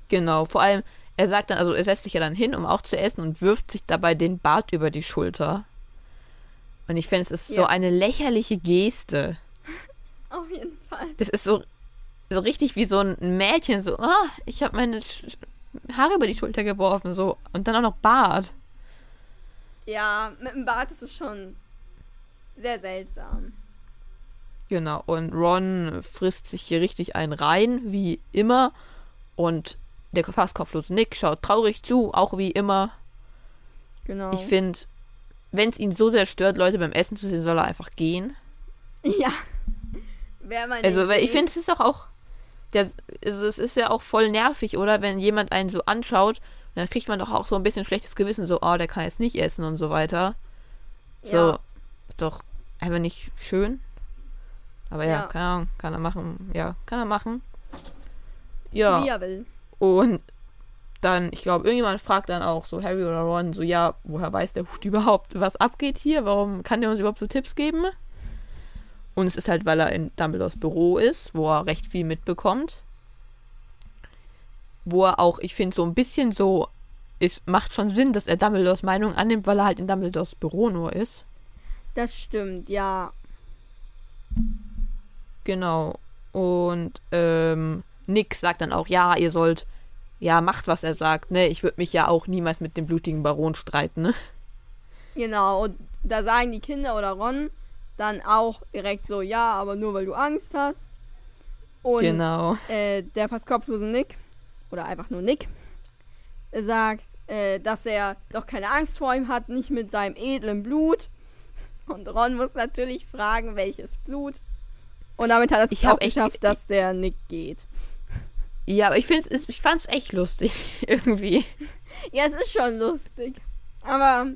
Genau, vor allem, er sagt dann, also er setzt sich ja dann hin, um auch zu essen und wirft sich dabei den Bart über die Schulter. Und ich finde, es ist so Ja. eine lächerliche Geste. Auf jeden Fall. Das ist so, so richtig wie so ein Mädchen, so, ah, ich habe meine Haare über die Schulter geworfen, so, und dann auch noch Bart. Ja, mit dem Bart ist es schon sehr seltsam. Genau, und Ron frisst sich hier richtig einen rein, wie immer. Und der fast kopflose Nick schaut traurig zu, auch wie immer. Genau. Ich finde, wenn es ihn so sehr stört, Leute beim Essen zu sehen, soll er einfach gehen. ja. Wäre eine Also, weil ich finde, es ist doch auch. Der, es ist ja auch voll nervig, oder? Wenn jemand einen so anschaut, dann kriegt man doch auch so ein bisschen schlechtes Gewissen, so, oh, der kann jetzt nicht essen und so weiter. So, Ja. ist doch einfach nicht schön. Aber ja, Ja. keine Ahnung, kann er machen. Ja, kann er machen. Ja, Wie er will. und dann, ich glaube, irgendjemand fragt dann auch so Harry oder Ron, so, ja, woher weiß der Hut überhaupt, was abgeht hier? Warum kann der uns überhaupt so Tipps geben? Und es ist halt, weil er in Dumbledores Büro ist, wo er recht viel mitbekommt. Wo er auch, ich finde, so ein bisschen so, es macht schon Sinn, dass er Dumbledores Meinung annimmt, weil er halt in Dumbledores Büro nur ist. Das stimmt, ja. Genau. Und ähm, Nick sagt dann auch, ja, ihr sollt, ja, macht, was er sagt, ne? Ich würde mich ja auch niemals mit dem blutigen Baron streiten, ne? Genau. Und da sagen die Kinder oder Ron dann auch direkt so, ja, aber nur weil du Angst hast. Und Genau. äh, der fast kopflose Nick, oder einfach nur Nick, sagt, äh, dass er doch keine Angst vor ihm hat, nicht mit seinem edlen Blut. Und Ron muss natürlich fragen, welches Blut. Und damit hat er es Ich auch echt- geschafft, dass der Nick geht. Ja, aber ich finde es, ich fand's echt lustig, irgendwie. Ja, es ist schon lustig. Aber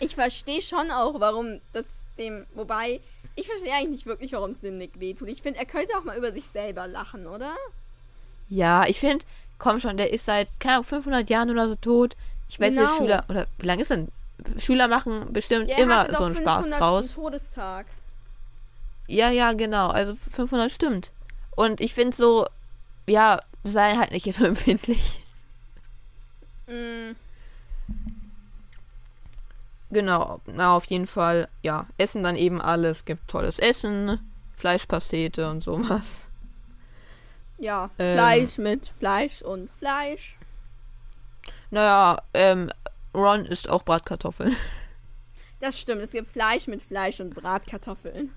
ich verstehe schon auch, warum das dem. Wobei, ich verstehe eigentlich nicht wirklich, warum es dem Nick wehtut. Ich finde, er könnte auch mal über sich selber lachen, oder? Ja, ich finde, komm schon, der ist seit, keine Ahnung, 500 Jahren oder so tot. Ich weiß Genau. nicht, Schüler, oder wie lange ist denn? Schüler machen bestimmt Ja, er immer so einen Spaß 500. draus. Todestag. Ja, ja, genau. Also 500 stimmt. Und ich finde so, ja, sei halt nicht so empfindlich. Mm, Genau, na auf jeden Fall, ja, essen dann eben alles, gibt tolles Essen, Fleischpastete und sowas. ja, Ähm. Fleisch mit Fleisch und Fleisch. Naja, ähm, Ron isst auch Bratkartoffeln. Das stimmt, es gibt Fleisch mit Fleisch und Bratkartoffeln.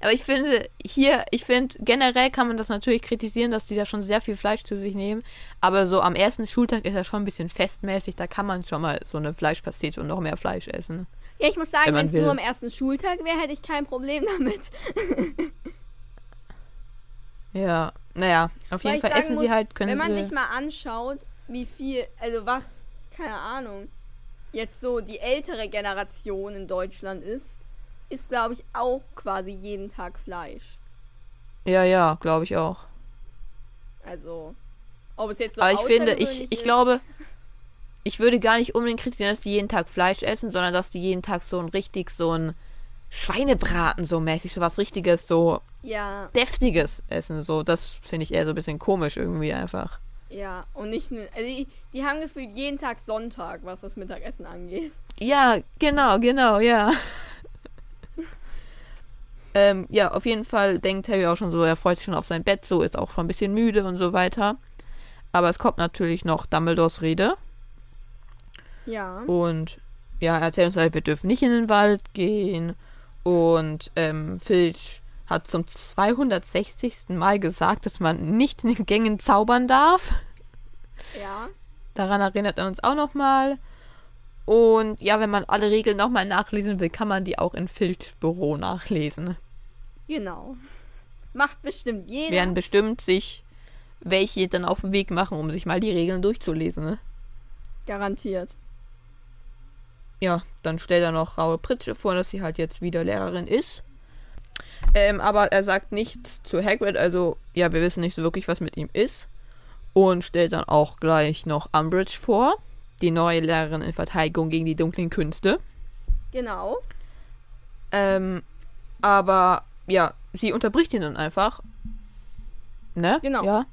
Aber ich finde, hier, ich finde, generell kann man das natürlich kritisieren, dass die da schon sehr viel Fleisch zu sich nehmen. Aber so am ersten Schultag ist er schon ein bisschen festmäßig, da kann man schon mal so eine Fleischpastete und noch mehr Fleisch essen. Ja, ich muss sagen, Wenn es nur am ersten Schultag wäre, hätte ich kein Problem damit. Ja, naja, auf Weil jeden Fall essen muss, sie halt, können Wenn man sie. sich mal anschaut, wie viel, also was, keine Ahnung, jetzt so die ältere Generation in Deutschland ist, ist, glaube ich, auch quasi jeden Tag Fleisch. Ja, ja, glaube ich auch. Also, ob es jetzt so Aber ich finde, ich, ich ist- glaube, ich würde gar nicht unbedingt kritisieren, dass die jeden Tag Fleisch essen, sondern dass die jeden Tag so ein richtig so ein Schweinebraten so mäßig, so was richtiges, so Ja, deftiges essen. So, das finde ich eher so ein bisschen komisch irgendwie einfach. ja, und nicht, ne- also die, die haben gefühlt jeden Tag Sonntag, was das Mittagessen angeht. Ja, genau, genau, ja. Ähm, ja, auf jeden Fall denkt Harry auch schon so, er freut sich schon auf sein Bett, so ist auch schon ein bisschen müde und so weiter. Aber es kommt natürlich noch Dumbledores Rede. Ja, Und ja, er erzählt uns halt, wir dürfen nicht in den Wald gehen. Und ähm, Filch hat zum 260. Mal gesagt, dass man nicht in den Gängen zaubern darf. ja, Daran erinnert er uns auch nochmal. Und ja, wenn man alle Regeln nochmal nachlesen will, kann man die auch in Filchs Büro nachlesen. genau. Macht bestimmt jeder. Werden bestimmt sich welche dann auf den Weg machen, um sich mal die Regeln durchzulesen. Ne? Garantiert. Ja, dann stellt er noch Raue Pritsche vor, dass sie halt jetzt wieder Lehrerin ist. Ähm, aber er sagt nichts zu Hagrid, also ja, wir wissen nicht so wirklich, was mit ihm ist. Und stellt dann auch gleich noch Umbridge vor, die neue Lehrerin in Verteidigung gegen die dunklen Künste. Genau. Ähm, aber ja, sie unterbricht ihn dann einfach. Ne? Genau. Ja.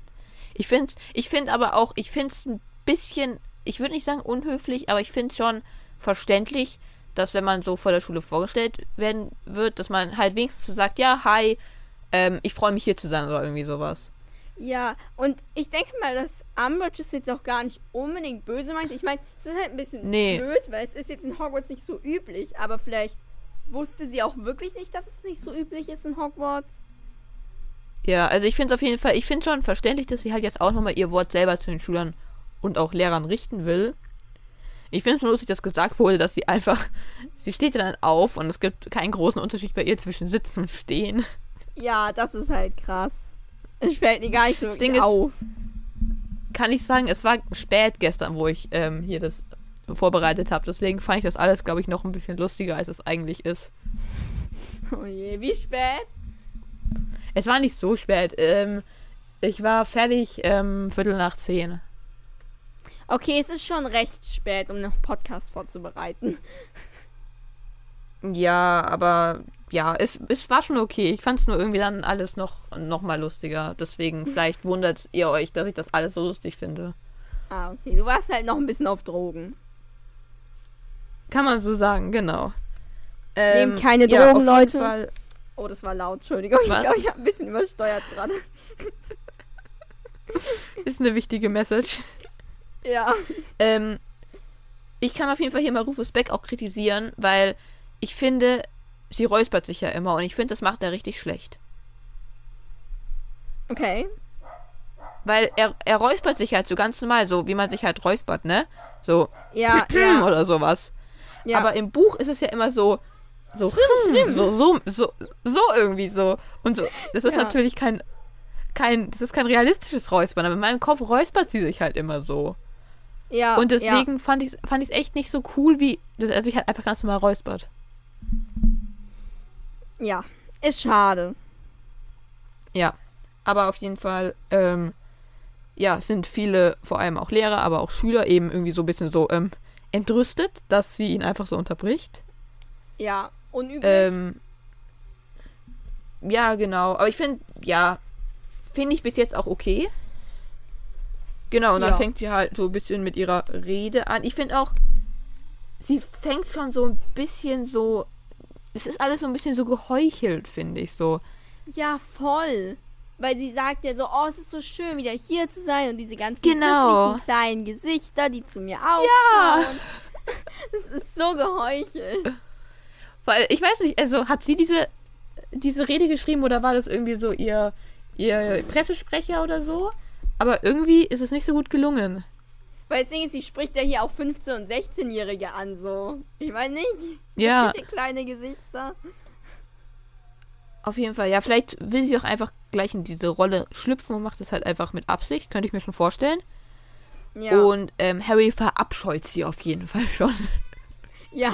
Ich finde ich find aber auch, ich finde es ein bisschen, ich würde nicht sagen unhöflich, aber ich finde schon verständlich, dass wenn man so vor der Schule vorgestellt werden wird, dass man halt wenigstens so sagt, ja, hi, ähm, ich freue mich hier zu sein oder irgendwie sowas. Ja, und ich denke mal, dass Umbridge es jetzt auch gar nicht unbedingt böse meint. Ich meine, es ist halt ein bisschen Nee. blöd, weil es ist jetzt in Hogwarts nicht so üblich, aber vielleicht Wusste sie auch wirklich nicht, dass es nicht so üblich ist in Hogwarts? Ja, also ich finde es auf jeden Fall, ich finde schon verständlich, dass sie halt jetzt auch nochmal ihr Wort selber zu den Schülern und auch Lehrern richten will. Ich finde es nur lustig, dass gesagt wurde, dass sie einfach, sie steht ja dann auf und es gibt keinen großen Unterschied bei ihr zwischen Sitzen und Stehen. Ja, das ist halt krass. Es fällt mir gar nicht so Das Ding ist- auf. Kann ich sagen, es war spät gestern, wo ich ähm, hier das vorbereitet habe. Deswegen fand ich das alles, glaube ich, noch ein bisschen lustiger, als es eigentlich ist. Oh je, wie spät? Es war nicht so spät. Ähm, ich war fertig ähm, Viertel nach zehn. Okay, es ist schon recht spät, um noch Podcast vorzubereiten. Ja, aber ja, es, es war schon okay. Ich fand es nur irgendwie dann alles noch, noch mal lustiger. Deswegen, vielleicht wundert ihr euch, dass ich das alles so lustig finde. Ah, okay. Du warst halt noch ein bisschen auf Drogen. Kann man so sagen, genau. Ähm, Nehmt keine ja, Drogen, jeden Leute. Fall- Oh, das war laut. Entschuldigung. Ich Was? glaube, ich habe ein bisschen übersteuert gerade. ist eine wichtige Message. Ja. Ähm, ich kann auf jeden Fall hier mal Rufus Beck auch kritisieren, weil ich finde, sie räuspert sich ja immer und ich finde, das macht er richtig schlecht. Okay. Weil er, er räuspert sich halt so ganz normal, so wie man sich halt räuspert, ne? So, Ja, ja. oder sowas. ja. Aber im Buch ist es ja immer so, so, so, so, so, so irgendwie so. Und so, das ist Ja. natürlich kein, kein, das ist kein realistisches Räuspern, aber in meinem Kopf räuspert sie sich halt immer so. ja, Und deswegen fand ich es fand ich's echt nicht so cool, wie, dass er sich halt einfach ganz normal räuspert. Ja. Ist schade. Ja. Aber auf jeden Fall, ähm, ja, sind viele, vor allem auch Lehrer, aber auch Schüler eben irgendwie so ein bisschen so, ähm, entrüstet, dass sie ihn einfach so unterbricht. Ja. Unüblich. Ähm, ja, genau. Aber ich finde, ja, finde ich bis jetzt auch okay. Genau, und dann Ja. fängt sie halt so ein bisschen mit ihrer Rede an. Ich finde auch, sie fängt schon so ein bisschen so. Es ist alles so ein bisschen so geheuchelt, finde ich so. Ja, voll. Weil sie sagt ja so, oh, es ist so schön, wieder hier zu sein und diese ganzen Genau. kleinen Gesichter, die zu mir aufschauen. Das ist so geheuchelt. Weil, ich weiß nicht, also hat sie diese, diese Rede geschrieben oder war das irgendwie so ihr, ihr Pressesprecher oder so? Aber irgendwie ist es nicht so gut gelungen. Weil das Ding ist, sie spricht ja hier auch 15- und 16-Jährige an, so. Ich meine nicht. Ja. Kleine Gesichter. Auf jeden Fall, ja, vielleicht will sie auch einfach gleich in diese Rolle schlüpfen und macht das halt einfach mit Absicht, könnte ich mir schon vorstellen. Ja. Und ähm, Harry verabscheut sie auf jeden Fall schon. ja.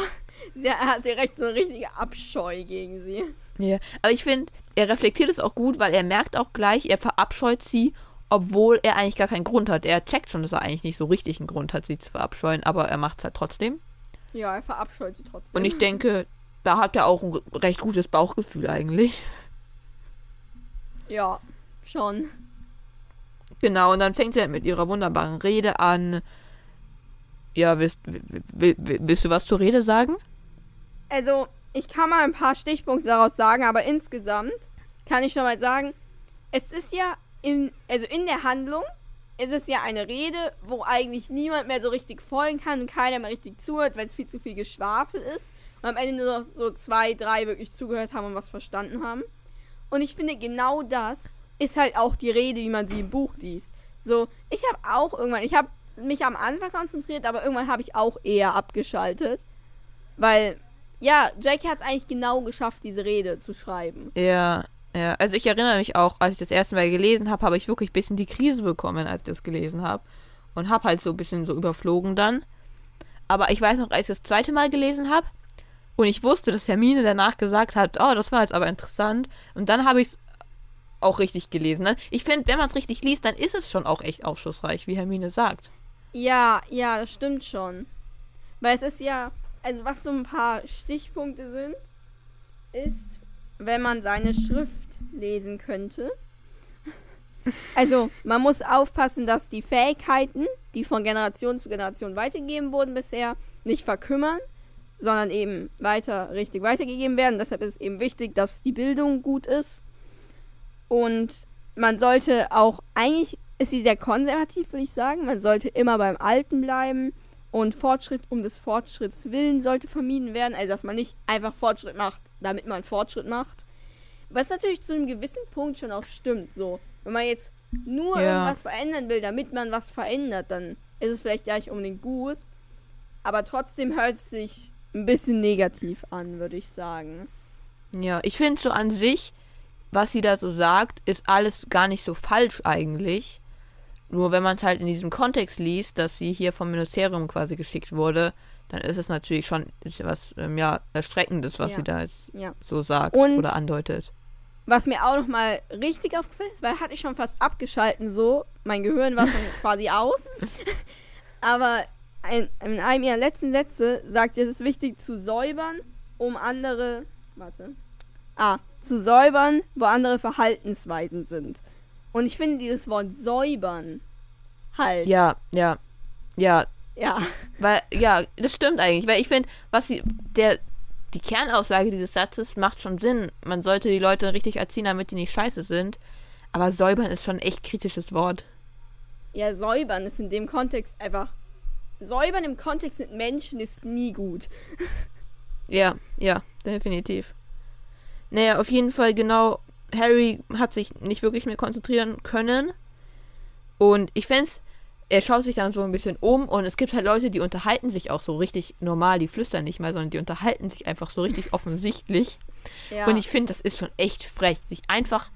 Er hat direkt so eine richtige Abscheu gegen sie. Ja. Aber ich finde, er reflektiert es auch gut, weil er merkt auch gleich, er verabscheut sie, obwohl er eigentlich gar keinen Grund hat. Er checkt schon, dass er eigentlich nicht so richtig einen Grund hat, sie zu verabscheuen, aber er macht es halt trotzdem. Ja, er verabscheut sie trotzdem. Und ich denke, da hat er auch ein recht gutes Bauchgefühl eigentlich. Ja, schon. Genau, und dann fängt sie halt mit ihrer wunderbaren Rede an. Ja, willst, will, will, willst du was zur Rede sagen? Also, ich kann mal ein paar Stichpunkte daraus sagen, aber insgesamt kann ich schon mal sagen, es ist ja in, also in der Handlung, ist es ja eine Rede, wo eigentlich niemand mehr so richtig folgen kann und keiner mehr richtig zuhört, weil es viel zu viel Geschwafel ist. Und am Ende nur noch so zwei, drei wirklich zugehört haben und was verstanden haben. Und ich finde, genau das ist halt auch die Rede, wie man sie im Buch liest. So, ich habe auch irgendwann, ich habe mich am Anfang konzentriert, aber irgendwann habe ich auch eher abgeschaltet. Weil, ja, Jackie hat es eigentlich genau geschafft, diese Rede zu schreiben. Ja, ja. Also ich erinnere mich auch, als ich das erste Mal gelesen habe, habe ich wirklich ein bisschen die Krise bekommen, als ich das gelesen habe. Und habe halt so ein bisschen so überflogen dann. Aber ich weiß noch, als ich das zweite Mal gelesen habe und ich wusste, dass Hermine danach gesagt hat, oh, das war jetzt aber interessant. Und dann habe ich es auch richtig gelesen. Ne? Ich finde, wenn man es richtig liest, dann ist es schon auch echt aufschlussreich, wie Hermine sagt. Ja, ja, das stimmt schon. Weil es ist ja, also was so ein paar Stichpunkte sind, ist, wenn man seine Schrift lesen könnte. Also, man muss aufpassen, dass die Fähigkeiten, die von Generation zu Generation weitergegeben wurden bisher, nicht verkümmern, sondern eben weiter richtig weitergegeben werden. Deshalb ist es eben wichtig, dass die Bildung gut ist. Und man sollte auch, eigentlich ist sie sehr konservativ, würde ich sagen. Man sollte immer beim Alten bleiben Und Fortschritt um des Fortschritts willen sollte vermieden werden. Also, dass man nicht einfach Fortschritt macht, damit man Fortschritt macht. Was natürlich zu einem gewissen Punkt schon auch stimmt. So, wenn man jetzt nur Ja. irgendwas verändern will, damit man was verändert, dann ist es vielleicht gar nicht unbedingt gut. Aber trotzdem hört es sich ein bisschen negativ an, würde ich sagen. Ja, ich finde so an sich, was sie da so sagt, ist alles gar nicht so falsch eigentlich. Nur wenn man es halt in diesem Kontext liest, dass sie hier vom Ministerium quasi geschickt wurde, dann ist es natürlich schon was ähm, ja, Erstreckendes, was Ja. sie da jetzt Ja. so sagt Und- oder andeutet. Was mir auch nochmal richtig aufgefallen ist, weil hatte ich schon fast abgeschalten so. Mein Gehirn war schon quasi aus. Aber ein, in einem ihrer letzten Sätze sagt sie, es ist wichtig zu säubern, um andere. Warte. Ah, zu säubern, wo andere Verhaltensweisen sind. Und ich finde dieses Wort säubern halt. Ja, ja, ja, Ja. weil, ja, das stimmt eigentlich, weil ich finde, was sie, der, die Kernaussage dieses Satzes macht schon Sinn. Man sollte die Leute richtig erziehen, damit die nicht scheiße sind. Aber säubern ist schon ein echt kritisches Wort. Ja, säubern ist in dem Kontext einfach. Säubern im Kontext mit Menschen ist nie gut. Ja, ja, definitiv. Naja, auf jeden Fall genau, Harry hat sich nicht wirklich mehr konzentrieren können. Und ich fände er schaut sich dann so ein bisschen um und es gibt halt Leute, die unterhalten sich auch so richtig normal, die flüstern nicht mal, sondern die unterhalten sich einfach so richtig offensichtlich. Ja. Und ich finde, das ist schon echt frech, sich einfach,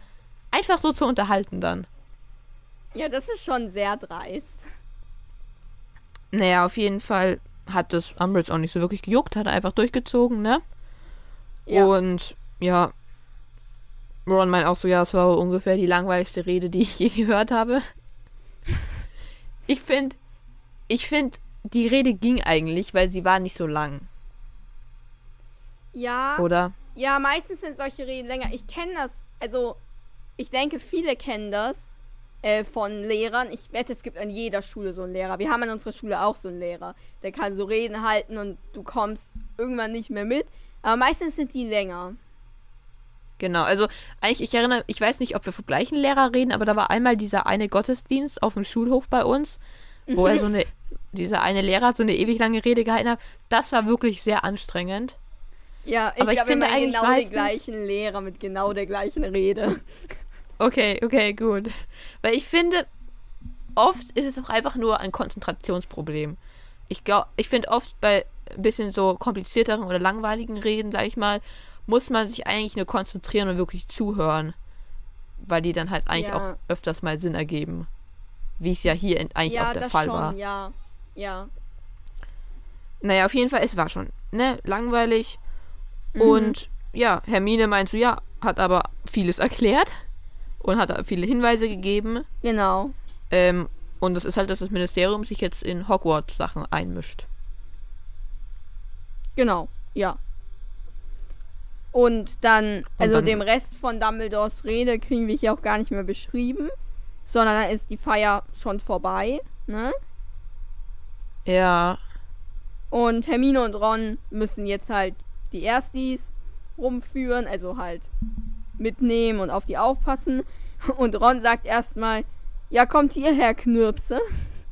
einfach so zu unterhalten dann. ja, das ist schon sehr dreist. Naja, auf jeden Fall hat das Umbridge auch nicht so wirklich gejuckt, hat er einfach durchgezogen, ne? Ja. Und ja, Ron meint auch so, ja, es war ungefähr die langweiligste Rede, die ich je gehört habe. Ich finde, ich finde, die Rede ging eigentlich, weil sie war nicht so lang, Ja. oder? Ja, meistens sind solche Reden länger. Ich kenne das, also ich denke, viele kennen das äh, von Lehrern. Ich wette, es gibt an jeder Schule so einen Lehrer. Wir haben an unserer Schule auch so einen Lehrer. Der kann so Reden halten und du kommst irgendwann nicht mehr mit. Aber meistens sind die länger. Genau, also eigentlich, ich erinnere, ich weiß nicht, ob wir vom gleichen Lehrer reden, aber da war einmal dieser eine Gottesdienst auf dem Schulhof bei uns, wo er so eine, dieser eine Lehrer so eine ewig lange Rede gehalten hat. Das war wirklich sehr anstrengend. Ja, ich Aber ich glaube, wir finde eigentlich genau den meistens- gleichen Lehrer mit genau der gleichen Rede. Okay, okay, gut. Weil ich finde, oft ist es auch einfach nur ein Konzentrationsproblem. Ich glaube, ich finde oft bei ein bisschen so komplizierteren oder langweiligen Reden, sag ich mal, muss man sich eigentlich nur konzentrieren und wirklich zuhören. Weil die dann halt eigentlich Ja. auch öfters mal Sinn ergeben. Wie es ja hier in, eigentlich ja, auch der das Fall schon, war. ja. Ja. Naja, auf jeden Fall, es war schon, ne, langweilig. Mhm. Und ja, Hermine meint so, ja, hat aber vieles erklärt und hat viele Hinweise gegeben. Genau. Ähm, und es ist halt, dass das Ministerium sich jetzt in Hogwarts-Sachen einmischt. Genau, ja. Und dann, also dann- dem Rest von Dumbledores Rede kriegen wir hier auch gar nicht mehr beschrieben, sondern dann ist die Feier schon vorbei, ne? Ja, Und Hermine und Ron müssen jetzt halt die Erstis rumführen, also halt mitnehmen und auf die aufpassen. Und Ron sagt erstmal, ja, kommt hierher, Knirpse.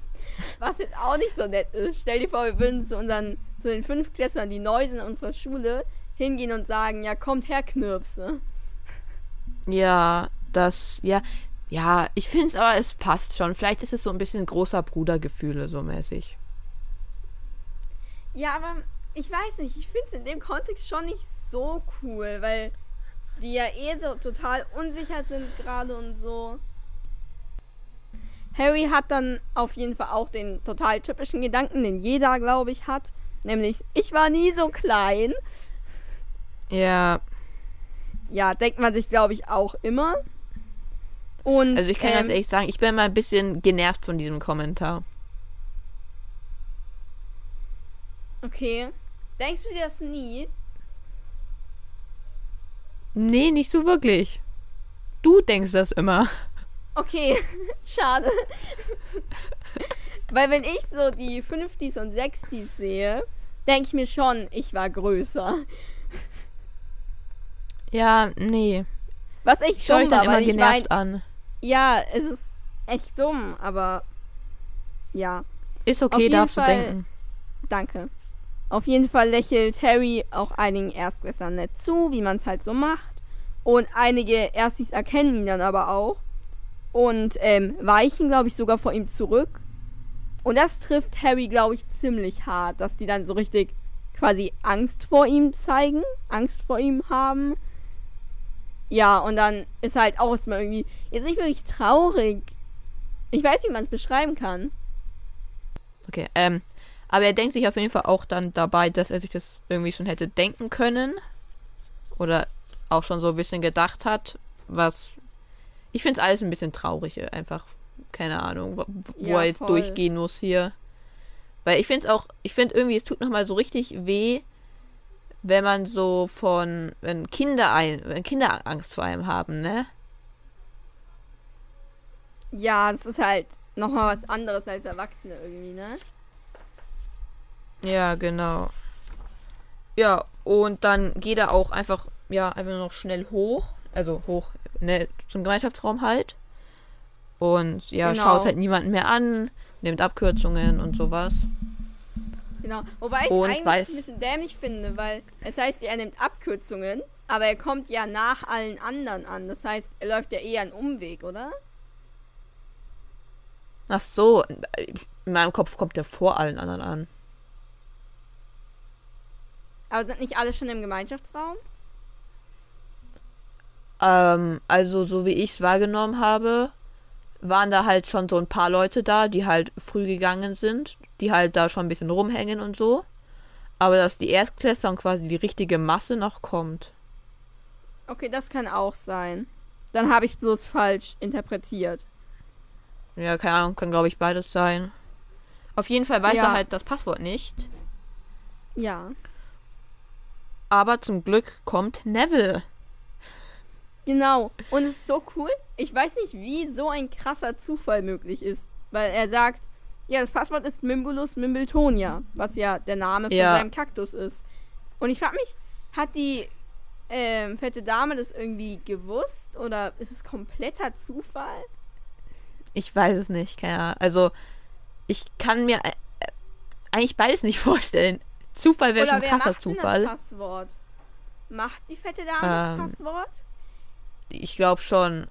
Was jetzt auch nicht so nett ist. Stell dir vor, wir würden zu unseren, zu den Fünftklässlern, die neu sind in unserer Schule, hingehen und sagen, ja, kommt her, Knirpse. ja, das, ja, ja, ich finde es aber, es passt schon. Vielleicht ist es so ein bisschen großer Brudergefühle, so mäßig. Ja, aber ich weiß nicht, ich finde es in dem Kontext schon nicht so cool, weil die ja eh so total unsicher sind gerade und so. Harry hat dann auf jeden Fall auch den total typischen Gedanken, den jeder, glaube ich, hat. Nämlich, ich war nie so klein. Ja, Ja, denkt man sich, glaube ich, auch immer. Und, also ich kann ähm, ganz ehrlich sagen, ich bin mal ein bisschen genervt von diesem Kommentar. Okay. Denkst du dir das nie? Nee, nicht so wirklich. Du denkst das immer. Okay, schade. Weil wenn ich so die Fünftis und Sechstis sehe, denke ich mir schon, ich war größer. Ja, nee. Was echt Ich dumm war, immer weil ich genervt mein, an. ja, es ist echt dumm, aber ja. Ist okay, darfst du Fall- denken. Danke. Auf jeden Fall lächelt Harry auch einigen Erstklässlern nett zu, wie man es halt so macht. Und einige Erstis erkennen ihn dann aber auch und ähm, weichen, glaube ich, sogar vor ihm zurück. Und das trifft Harry, glaube ich, ziemlich hart, dass die dann so richtig quasi Angst vor ihm zeigen, Angst vor ihm haben. Ja, und dann ist halt auch erstmal irgendwie, jetzt nicht wirklich traurig. Ich weiß, wie man es beschreiben kann. Okay, ähm, aber er denkt sich auf jeden Fall auch dann dabei, dass er sich das irgendwie schon hätte denken können. Oder auch schon so ein bisschen gedacht hat, was. Ich finde es alles ein bisschen traurig, einfach. Keine Ahnung, wo, wo Ja, er jetzt voll. durchgehen muss hier. Weil ich finde es auch, ich finde irgendwie, es tut nochmal so richtig weh, wenn man so von, wenn Kinder ein, wenn Kinder Angst vor einem haben, ne? Ja, das ist halt nochmal was anderes als Erwachsene irgendwie, ne? Ja, genau. Ja, und dann geht er auch einfach, ja, einfach nur noch schnell hoch. Also hoch, ne, zum Gemeinschaftsraum halt. Und ja, Genau. schaut halt niemanden mehr an, nimmt Abkürzungen und sowas. Genau. Wobei ich Und eigentlich weiß- ein bisschen dämlich finde, weil es heißt, er nimmt Abkürzungen, aber er kommt ja nach allen anderen an. Das heißt, er läuft ja eher einen Umweg, oder? Ach so, in meinem Kopf kommt er vor allen anderen an. Aber sind nicht alle schon im Gemeinschaftsraum? Ähm, also so wie ich es wahrgenommen habe, waren da halt schon so ein paar Leute da, die halt früh gegangen sind, die halt da schon ein bisschen rumhängen und so. Aber dass die Erstklässler und quasi die richtige Masse noch kommt. Okay, das kann auch sein. Dann habe ich bloß falsch interpretiert. Ja, keine Ahnung, kann glaube ich beides sein. Auf jeden Fall weiß Ja. er halt das Passwort nicht. Ja. Aber zum Glück kommt Neville. Genau. Und es ist so cool. Ich weiß nicht, wie so ein krasser Zufall möglich ist. Weil er sagt, ja, das Passwort ist Mimbulus Mimbletonia, was ja der Name von Ja. seinem Kaktus ist. Und ich frage mich, hat die ähm, fette Dame das irgendwie gewusst? Oder ist es kompletter Zufall? Ich weiß es nicht, keine Ahnung. Also, ich kann mir äh, äh, eigentlich beides nicht vorstellen. Zufall wäre schon krasser Zufall. Macht die fette Dame Ähm, das Passwort? Ich glaube schon,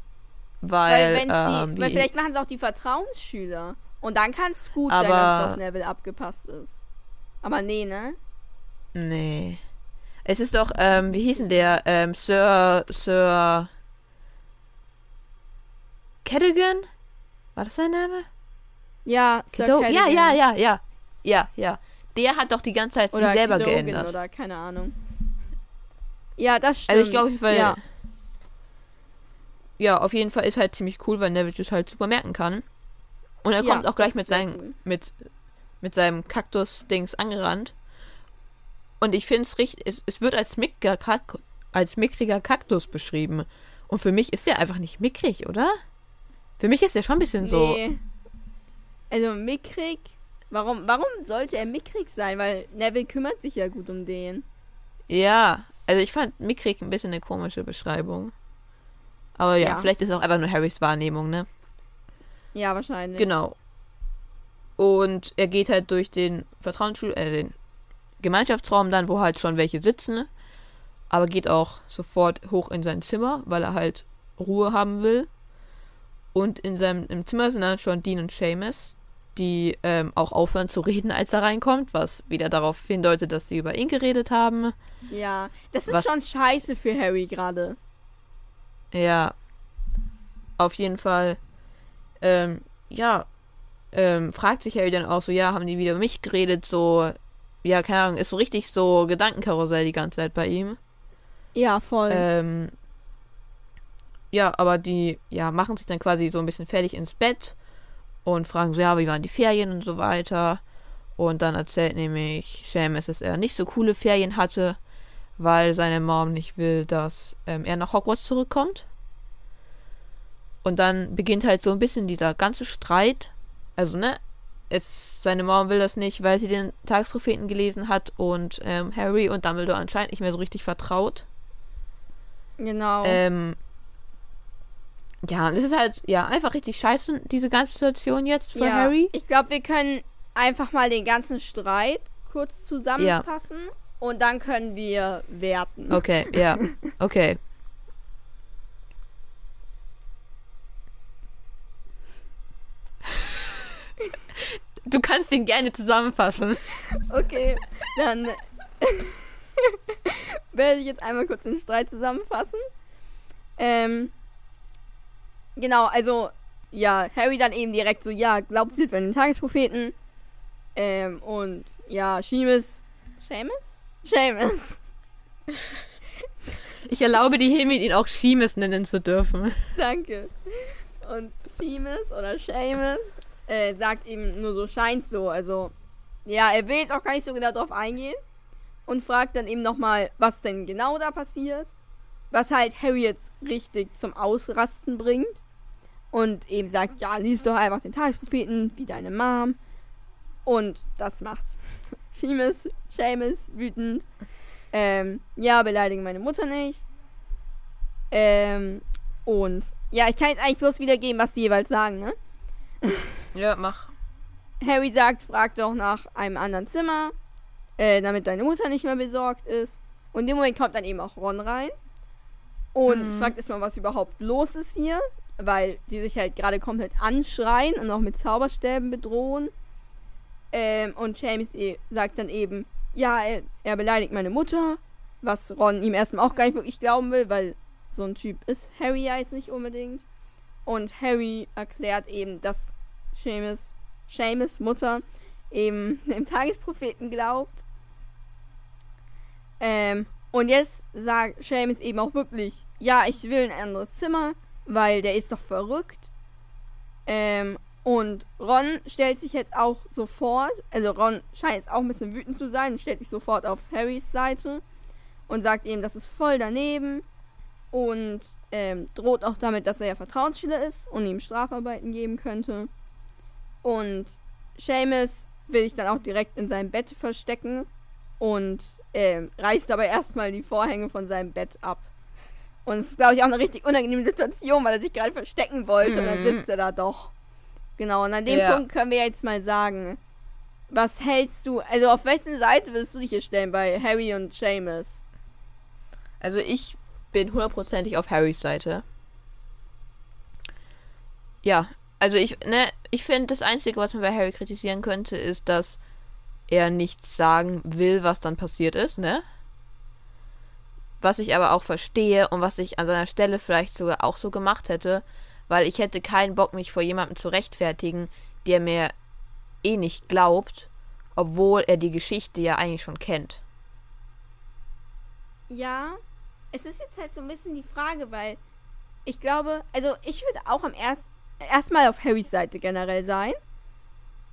Weil, weil, ähm, die, weil vielleicht machen es auch die Vertrauensschüler. Und dann kann es gut sein, dass es Aber- auf Neville abgepasst ist. Aber nee, ne? Nee. Es ist doch, ähm, wie hieß denn der? Ähm, Sir, Sir Cadogan? War das sein Name? Ja, Sir Cadogan? Ja, ja, ja, ja. Ja, ja. Der hat doch die ganze Zeit sie selber Cadogan geändert. Oder keine Ahnung. Ja, das stimmt. Also ich glaube, weil Ja, ja, auf jeden Fall ist halt ziemlich cool, weil Neville das halt super merken kann. Und er Ja, kommt auch gleich mit seinem cool. mit mit seinem Kaktus-Dings angerannt. Und ich finde es richtig, es, es wird als mickriger, Kak als mickriger Kaktus beschrieben. Und für mich ist er einfach nicht mickrig, oder? Für mich ist er schon ein bisschen so. nee. Also mickrig. Warum, warum sollte er mickrig sein? Weil Neville kümmert sich ja gut um den. Ja, also ich fand mickrig ein bisschen eine komische Beschreibung. Aber ja, Ja. vielleicht ist es auch einfach nur Harrys Wahrnehmung, ne? Ja, wahrscheinlich. Genau. Und er geht halt durch den Vertrauensschul, äh, den Gemeinschaftsraum dann, wo halt schon welche sitzen. Aber geht auch sofort hoch in sein Zimmer, weil er halt Ruhe haben will. Und in seinem im Zimmer sind dann schon Dean und Seamus, die ähm, auch aufhören zu reden, als er reinkommt, was wieder darauf hindeutet, dass sie über ihn geredet haben. Ja, das ist schon scheiße für Harry gerade. Ja. Auf jeden Fall. Ähm, ja. Ähm, fragt sich Harry dann auch so, ja, haben die wieder über mich geredet? So, ja, keine Ahnung, ist so richtig so Gedankenkarussell die ganze Zeit bei ihm. Ja, voll. Ähm, ja, aber die, ja, machen sich dann quasi so ein bisschen fertig ins Bett und fragen so, ja, wie waren die Ferien und so weiter. Und dann erzählt nämlich Seamus, dass er nicht so coole Ferien hatte, weil seine Mom nicht will, dass ähm, er nach Hogwarts zurückkommt. Und dann beginnt halt so ein bisschen dieser ganze Streit. Also, ne, es, seine Mom will das nicht, weil sie den Tagespropheten gelesen hat und ähm, Harry und Dumbledore anscheinend nicht mehr so richtig vertraut. genau. Ähm, ja, und es ist halt, ja, einfach richtig scheiße, diese ganze Situation jetzt für ja, Harry. Ich glaube, wir können einfach mal den ganzen Streit kurz zusammenfassen und dann können wir werten. Okay, ja. Okay. Du kannst ihn gerne zusammenfassen. Okay, dann werde ich jetzt einmal kurz den Streit zusammenfassen. Ähm, genau, also, ja, Harry dann eben direkt so, ja, glaubt sie an den Tagespropheten. Ähm, und ja, Seamus, Seamus? Seamus. Ich erlaube die Hemit, ihn auch Schiemes nennen zu dürfen. Danke. Und Seamus oder Seamus äh, sagt ihm nur so, scheint so. Also, ja, er will jetzt auch gar nicht so genau drauf eingehen. Und fragt dann eben nochmal, was denn genau da passiert. Was halt Harry jetzt richtig zum Ausrasten bringt. Und eben sagt, ja, lies doch einfach den Tagespropheten, wie deine Mom. Und das macht's. Seamus, Seamus, wütend. Ähm, ja, beleidige meine Mutter nicht. Ähm, und ja, ich kann jetzt eigentlich bloß wiedergeben, was die jeweils sagen, ne? Ja, mach. Harry sagt, frag doch nach einem anderen Zimmer, äh, damit deine Mutter nicht mehr besorgt ist. Und in dem Moment kommt dann eben auch Ron rein und Mhm. fragt erstmal, was überhaupt los ist hier, weil die sich halt gerade komplett anschreien und auch mit Zauberstäben bedrohen. Ähm, und James e sagt dann eben, ja, er, er beleidigt meine Mutter, was Ron ihm erstmal auch gar nicht wirklich glauben will, weil so ein Typ ist Harry ja jetzt nicht unbedingt. Und Harry erklärt eben, dass Seamus, Seamus Mutter eben dem Tagespropheten glaubt. Ähm, und jetzt sagt Seamus eben auch wirklich, ja, ich will ein anderes Zimmer, weil der ist doch verrückt. Ähm, und Ron stellt sich jetzt auch sofort, also Ron scheint jetzt auch ein bisschen wütend zu sein und stellt sich sofort auf Harrys Seite und sagt ihm, das ist voll daneben und ähm, droht auch damit, dass er ja Vertrauensschüler ist und ihm Strafarbeiten geben könnte. Und Seamus will sich dann auch direkt in seinem Bett verstecken und ähm, reißt aber erstmal die Vorhänge von seinem Bett ab. Und es ist, glaube ich, auch eine richtig unangenehme Situation, weil er sich gerade verstecken wollte und dann Mhm. sitzt er da doch. Genau, und an dem Ja. Punkt können wir jetzt mal sagen, was hältst du, also auf welche Seite würdest du dich hier stellen bei Harry und Seamus? Also ich bin hundertprozentig auf Harrys Seite. Ja, also ich, ne, ich finde, das Einzige, was man bei Harry kritisieren könnte, ist, dass er nichts sagen will, was dann passiert ist, ne? Was ich aber auch verstehe und was ich an seiner Stelle vielleicht sogar auch so gemacht hätte, weil ich hätte keinen Bock, mich vor jemandem zu rechtfertigen, der mir eh nicht glaubt, obwohl er die Geschichte ja eigentlich schon kennt. Ja, es ist jetzt halt so ein bisschen die Frage, weil ich glaube, also ich würde auch am erst erstmal auf Harrys Seite generell sein.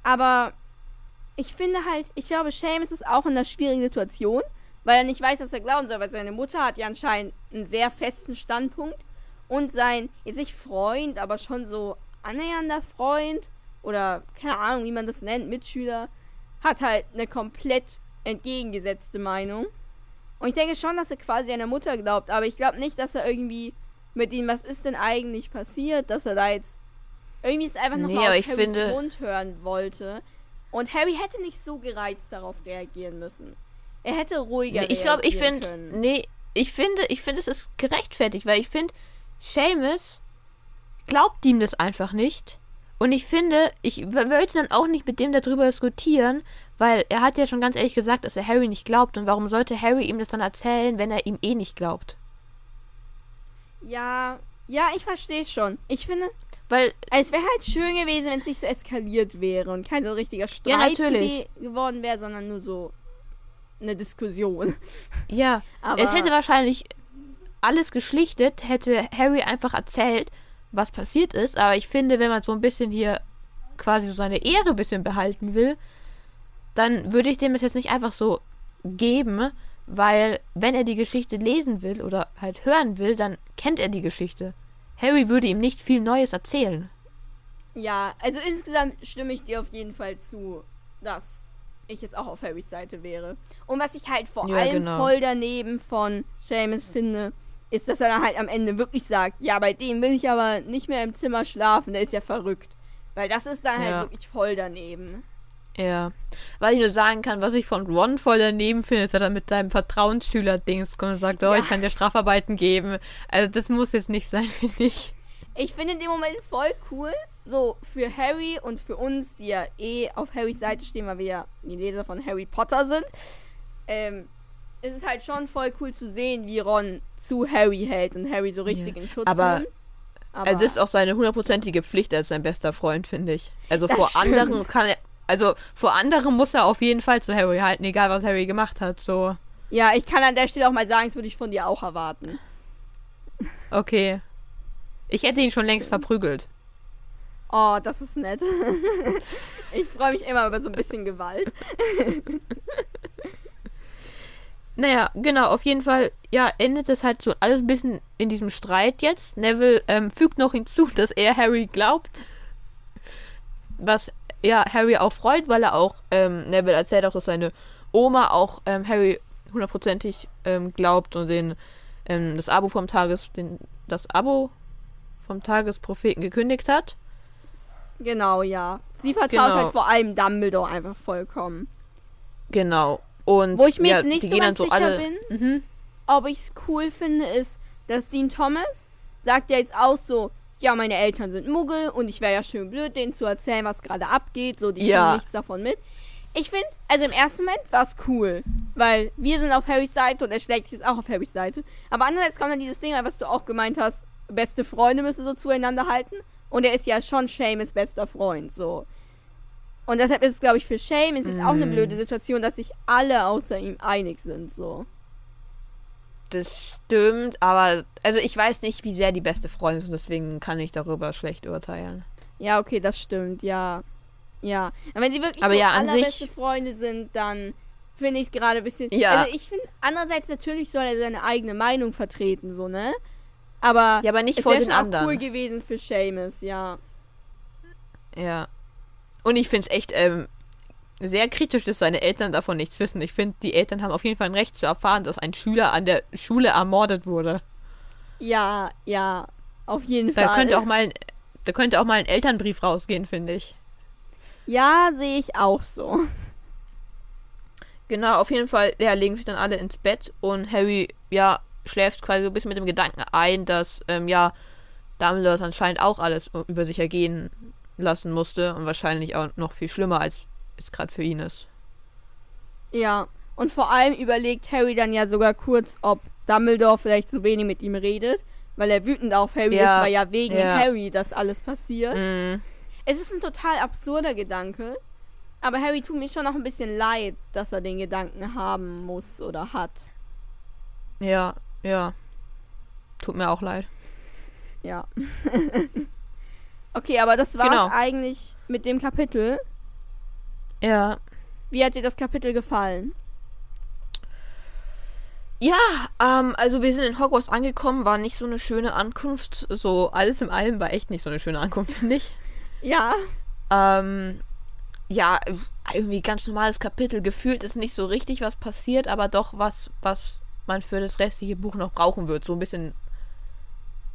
Aber ich finde halt, ich glaube, Seamus ist auch in einer schwierigen Situation, weil er nicht weiß, was er glauben soll, weil seine Mutter hat ja anscheinend einen sehr festen Standpunkt und sein, jetzt nicht Freund, aber schon so annähernder Freund oder keine Ahnung, wie man das nennt, Mitschüler, hat halt eine komplett entgegengesetzte Meinung. Und ich denke schon, dass er quasi seiner Mutter glaubt, aber ich glaube nicht, dass er irgendwie mit ihm, was ist denn eigentlich passiert, dass er da jetzt irgendwie es einfach noch Nee, mal ich Harrys Mund hören wollte. Und Harry hätte nicht so gereizt darauf reagieren müssen. Er hätte ruhiger Nee, ich glaube, ich finde, können. nee, ich finde, ich finde, es ist gerechtfertigt, weil ich finde, Seamus glaubt ihm das einfach nicht. Und ich finde, ich wollte dann auch nicht mit dem darüber diskutieren, weil er hat ja schon ganz ehrlich gesagt, dass er Harry nicht glaubt. Und warum sollte Harry ihm das dann erzählen, wenn er ihm eh nicht glaubt? Ja, ja, ich verstehe schon. Ich finde, Weil, es wäre halt schön gewesen, wenn es nicht so eskaliert wäre und kein so richtiger Streit ge- geworden wäre, sondern nur so eine Diskussion. ja, Aber es hätte wahrscheinlich alles geschlichtet, hätte Harry einfach erzählt, was passiert ist. Aber ich finde, wenn man so ein bisschen hier quasi so seine Ehre ein bisschen behalten will, dann würde ich dem das jetzt nicht einfach so geben, weil wenn er die Geschichte lesen will oder halt hören will, dann kennt er die Geschichte. Harry würde ihm nicht viel Neues erzählen. Ja, also insgesamt stimme ich dir auf jeden Fall zu, dass ich jetzt auch auf Harrys Seite wäre. Und was ich halt vor Ja, allem genau. voll daneben von Seamus finde, ist, dass er dann halt am Ende wirklich sagt, ja, bei dem will ich aber nicht mehr im Zimmer schlafen, der ist ja verrückt. Weil das ist dann Ja. halt wirklich voll daneben. Ja. Weil ich nur sagen kann, was ich von Ron voll daneben finde, ist, dass er mit seinem Vertrauensschüler-Dings kommt und sagt, oh, Ja. ich kann dir Strafarbeiten geben. Also das muss jetzt nicht sein, finde ich. Ich finde in dem Moment voll cool, so für Harry und für uns, die ja eh auf Harrys Seite stehen, weil wir ja die Leser von Harry Potter sind, ähm, ist es halt schon voll cool zu sehen, wie Ron zu Harry hält und Harry so richtig Ja. in Schutz Aber- nimmt. Aber das ist auch seine hundertprozentige Pflicht als sein bester Freund, finde ich. Also vor stimmt. anderen kann er, also vor anderen muss er auf jeden Fall zu Harry halten, egal was Harry gemacht hat. So, ja, ich kann an der Stelle auch mal sagen, das würde ich von dir auch erwarten. okay. Ich hätte ihn schon längst verprügelt. Oh, das ist nett. ich freue mich immer über so ein bisschen Gewalt. Naja, genau, auf jeden Fall, ja, endet es halt so alles ein bisschen in diesem Streit jetzt. Neville ähm, fügt noch hinzu, dass er Harry glaubt. Was ja Harry auch freut, weil er auch, ähm, Neville erzählt auch, dass seine Oma auch ähm, Harry hundertprozentig ähm, glaubt und den, ähm, das Abo vom Tages, den, das Abo vom Tagespropheten gekündigt hat. Genau, ja. Sie vertraut Genau. halt vor allem Dumbledore einfach vollkommen. Genau. Und Wo ich mir ja, jetzt nicht so ganz so sicher alle. bin, Mhm. ob ich es cool finde, ist, dass Dean Thomas sagt ja jetzt auch so, ja, meine Eltern sind Muggel und ich wäre ja schön blöd, denen zu erzählen, was gerade abgeht. So, die Ja. kriegen nichts davon mit. Ich finde, also im ersten Moment war es cool, weil wir sind auf Harrys Seite und er schlägt sich jetzt auch auf Harrys Seite. Aber andererseits kommt dann dieses Ding, was du auch gemeint hast, beste Freunde müssen so zueinander halten. Und er ist ja schon Seamus bester Freund, so. Und deshalb ist es, glaube ich, für Seamus jetzt auch eine Mm. blöde Situation, dass sich alle außer ihm einig sind, so. Das stimmt, aber also ich weiß nicht, wie sehr die beste Freundin sind, deswegen kann ich darüber schlecht urteilen. Ja, okay, das stimmt, ja. Ja. Aber wenn sie wirklich Aber so ja, an allerbeste sich- Freunde sind, dann finde ich es gerade ein bisschen. Ja. Also ich finde, andererseits natürlich soll er seine eigene Meinung vertreten, so, ne? Aber Ja, aber nicht es vor den schon auch anderen. cool gewesen für Seamus, ja. Ja. Und ich finde es echt ähm, sehr kritisch, dass seine Eltern davon nichts wissen. Ich finde, die Eltern haben auf jeden Fall ein Recht zu erfahren, dass ein Schüler an der Schule ermordet wurde. Ja, ja. Auf jeden Da Fall. könnte auch mal da könnte auch mal ein Elternbrief rausgehen, finde ich. ja, sehe ich auch so. Genau, auf jeden Fall, ja, legen sich dann alle ins Bett und Harry, ja, schläft quasi so ein bisschen mit dem Gedanken ein, dass, ähm, ja, Dumbledore anscheinend auch alles über sich ergehen lassen musste und wahrscheinlich auch noch viel schlimmer, als es gerade für ihn ist. Ja. Und vor allem überlegt Harry dann ja sogar kurz, ob Dumbledore vielleicht so wenig mit ihm redet, weil er wütend auf Harry Ja, ist, weil ja wegen ja. Harry das alles passiert. Mm, Es ist ein total absurder Gedanke. Aber Harry tut mir schon noch ein bisschen leid, dass er den Gedanken haben muss oder hat. ja, ja. Tut mir auch leid. Ja. okay, aber das war's Genau. eigentlich mit dem Kapitel. Ja. Wie hat dir das Kapitel gefallen? Ja, ähm, also wir sind in Hogwarts angekommen, war nicht so eine schöne Ankunft. So alles im allem war echt nicht so eine schöne Ankunft, finde ich. Ja. Ähm, ja, irgendwie ganz normales Kapitel. Gefühlt ist nicht so richtig was passiert, aber doch was, was man für das restliche Buch noch brauchen wird. So ein bisschen.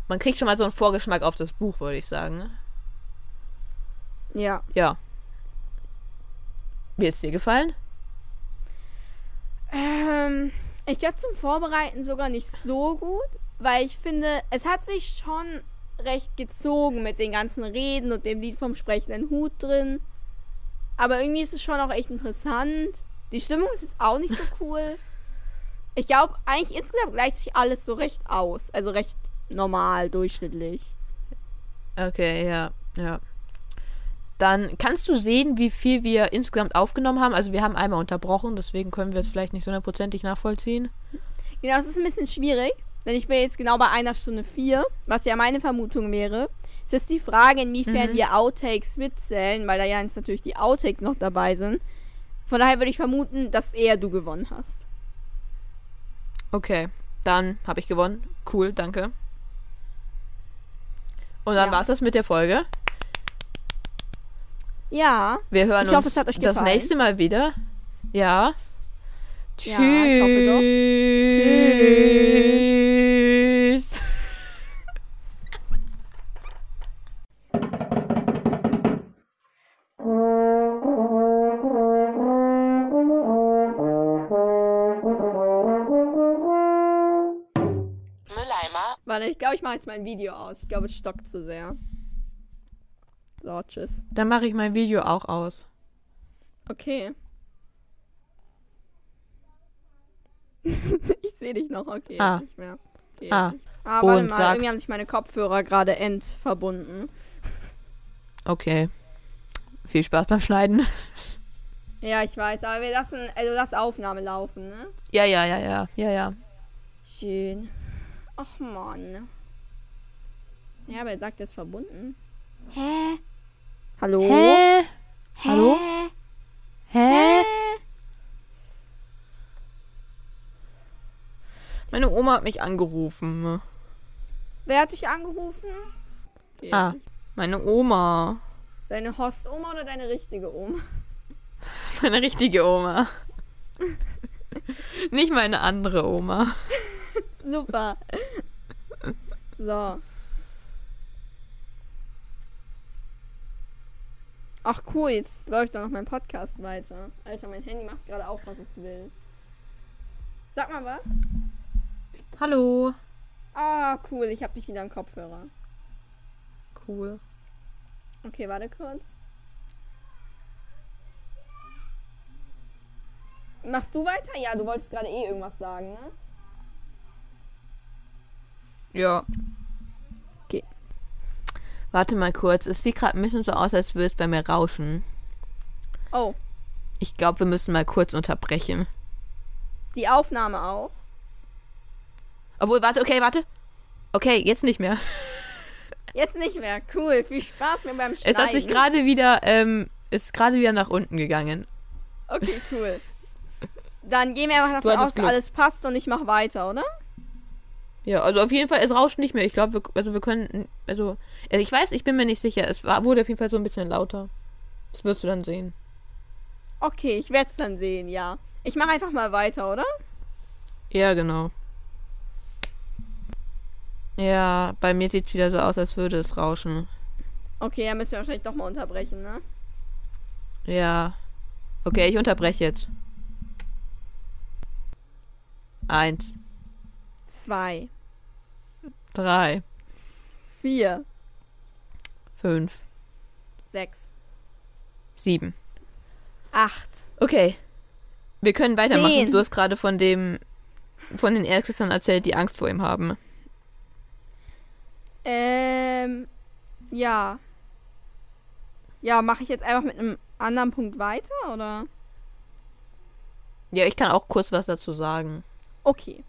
Man kriegt schon mal so einen Vorgeschmack auf das Buch, würde ich sagen. Ja. Ja. Wie hat's dir gefallen? Ähm, ich glaube zum Vorbereiten sogar nicht so gut, weil ich finde, es hat sich schon recht gezogen mit den ganzen Reden und dem Lied vom sprechenden Hut drin. Aber irgendwie ist es schon auch echt interessant. Die Stimmung ist jetzt auch nicht so cool. Ich glaube, eigentlich insgesamt gleicht sich alles so recht aus. Also recht normal, durchschnittlich. Okay, ja, ja. Dann kannst du sehen, wie viel wir insgesamt aufgenommen haben. Also wir haben einmal unterbrochen, deswegen können wir es vielleicht nicht so hundertprozentig nachvollziehen. Genau, es ist ein bisschen schwierig, denn ich bin jetzt genau bei einer Stunde vier, was ja meine Vermutung wäre. Es ist die Frage, inwiefern Mhm. wir Outtakes mitzählen, weil da ja jetzt natürlich die Outtakes noch dabei sind. Von daher würde ich vermuten, dass eher du gewonnen hast. Okay, dann habe ich gewonnen. Cool, danke. Und dann Ja. war's das mit der Folge. Ja. Wir hören ich hoffe, uns das gefallen. nächste Mal wieder. Ja. Tschüss. Ja, Tschüss. Mülleimer. Warte, ich glaube, ich mache jetzt mein Video aus. Ich glaube, es stockt zu sehr. So, tschüss. Dann mache ich mein Video auch aus. Okay. ich sehe dich noch, okay. Ah. Nicht mehr. Okay, Ah. nicht. Ah, warte Und mal, sagt- irgendwie haben sich meine Kopfhörer gerade entverbunden. Okay. Viel Spaß beim Schneiden. Ja, ich weiß, aber wir lassen, also lass Aufnahme laufen, ne? Ja, ja, ja, ja, ja, ja. Schön. Ach Mann. Ja, aber er sagt, er ist verbunden. Hä? Hallo? Hä? Hallo? Hä? Meine Oma hat mich angerufen. Wer hat dich angerufen? Ah, meine Oma. Deine Host-Oma oder deine richtige Oma? Meine richtige Oma. Nicht meine andere Oma. Super. So. Ach cool, jetzt läuft da noch mein Podcast weiter. Alter, mein Handy macht gerade auch, was es will. Sag mal was. Hallo. Ah, cool, ich hab dich wieder am Kopfhörer. Cool. Okay, warte kurz. Machst du weiter? Ja, du wolltest gerade eh irgendwas sagen, ne? Ja. Warte mal kurz. Es sieht gerade ein bisschen so aus, als würde es bei mir rauschen. Oh, Ich glaube, wir müssen mal kurz unterbrechen. die Aufnahme auch. Obwohl, warte, okay, warte. Okay, jetzt nicht mehr. Jetzt nicht mehr. Cool. Viel Spaß mir beim Schneiden. Es hat sich gerade wieder, ähm, ist gerade wieder nach unten gegangen. Okay, cool. Dann gehen wir einfach davon aus, Glück. alles passt und ich mach weiter, oder? Ja, also auf jeden Fall, es rauscht nicht mehr. Ich glaube, wir, also wir können, also, also ich weiß, ich bin mir nicht sicher. Es war, wurde auf jeden Fall so ein bisschen lauter. Das wirst du dann sehen. Okay, ich werde es dann sehen, ja. Ich mache einfach mal weiter, oder? Ja, genau. Ja, bei mir sieht es wieder so aus, als würde es rauschen. Okay, dann müssen wir wahrscheinlich doch mal unterbrechen, ne? Ja. Okay, ich unterbreche jetzt. Eins, Zwei, drei, vier, fünf, sechs, sieben. acht. Okay. Wir können weitermachen. Zehn. Du hast gerade von dem, von den Erzgeistern erzählt, die Angst vor ihm haben. Ähm, ja. Ja, mache ich jetzt einfach mit einem anderen Punkt weiter, oder? Ja, ich kann auch kurz was dazu sagen. Okay.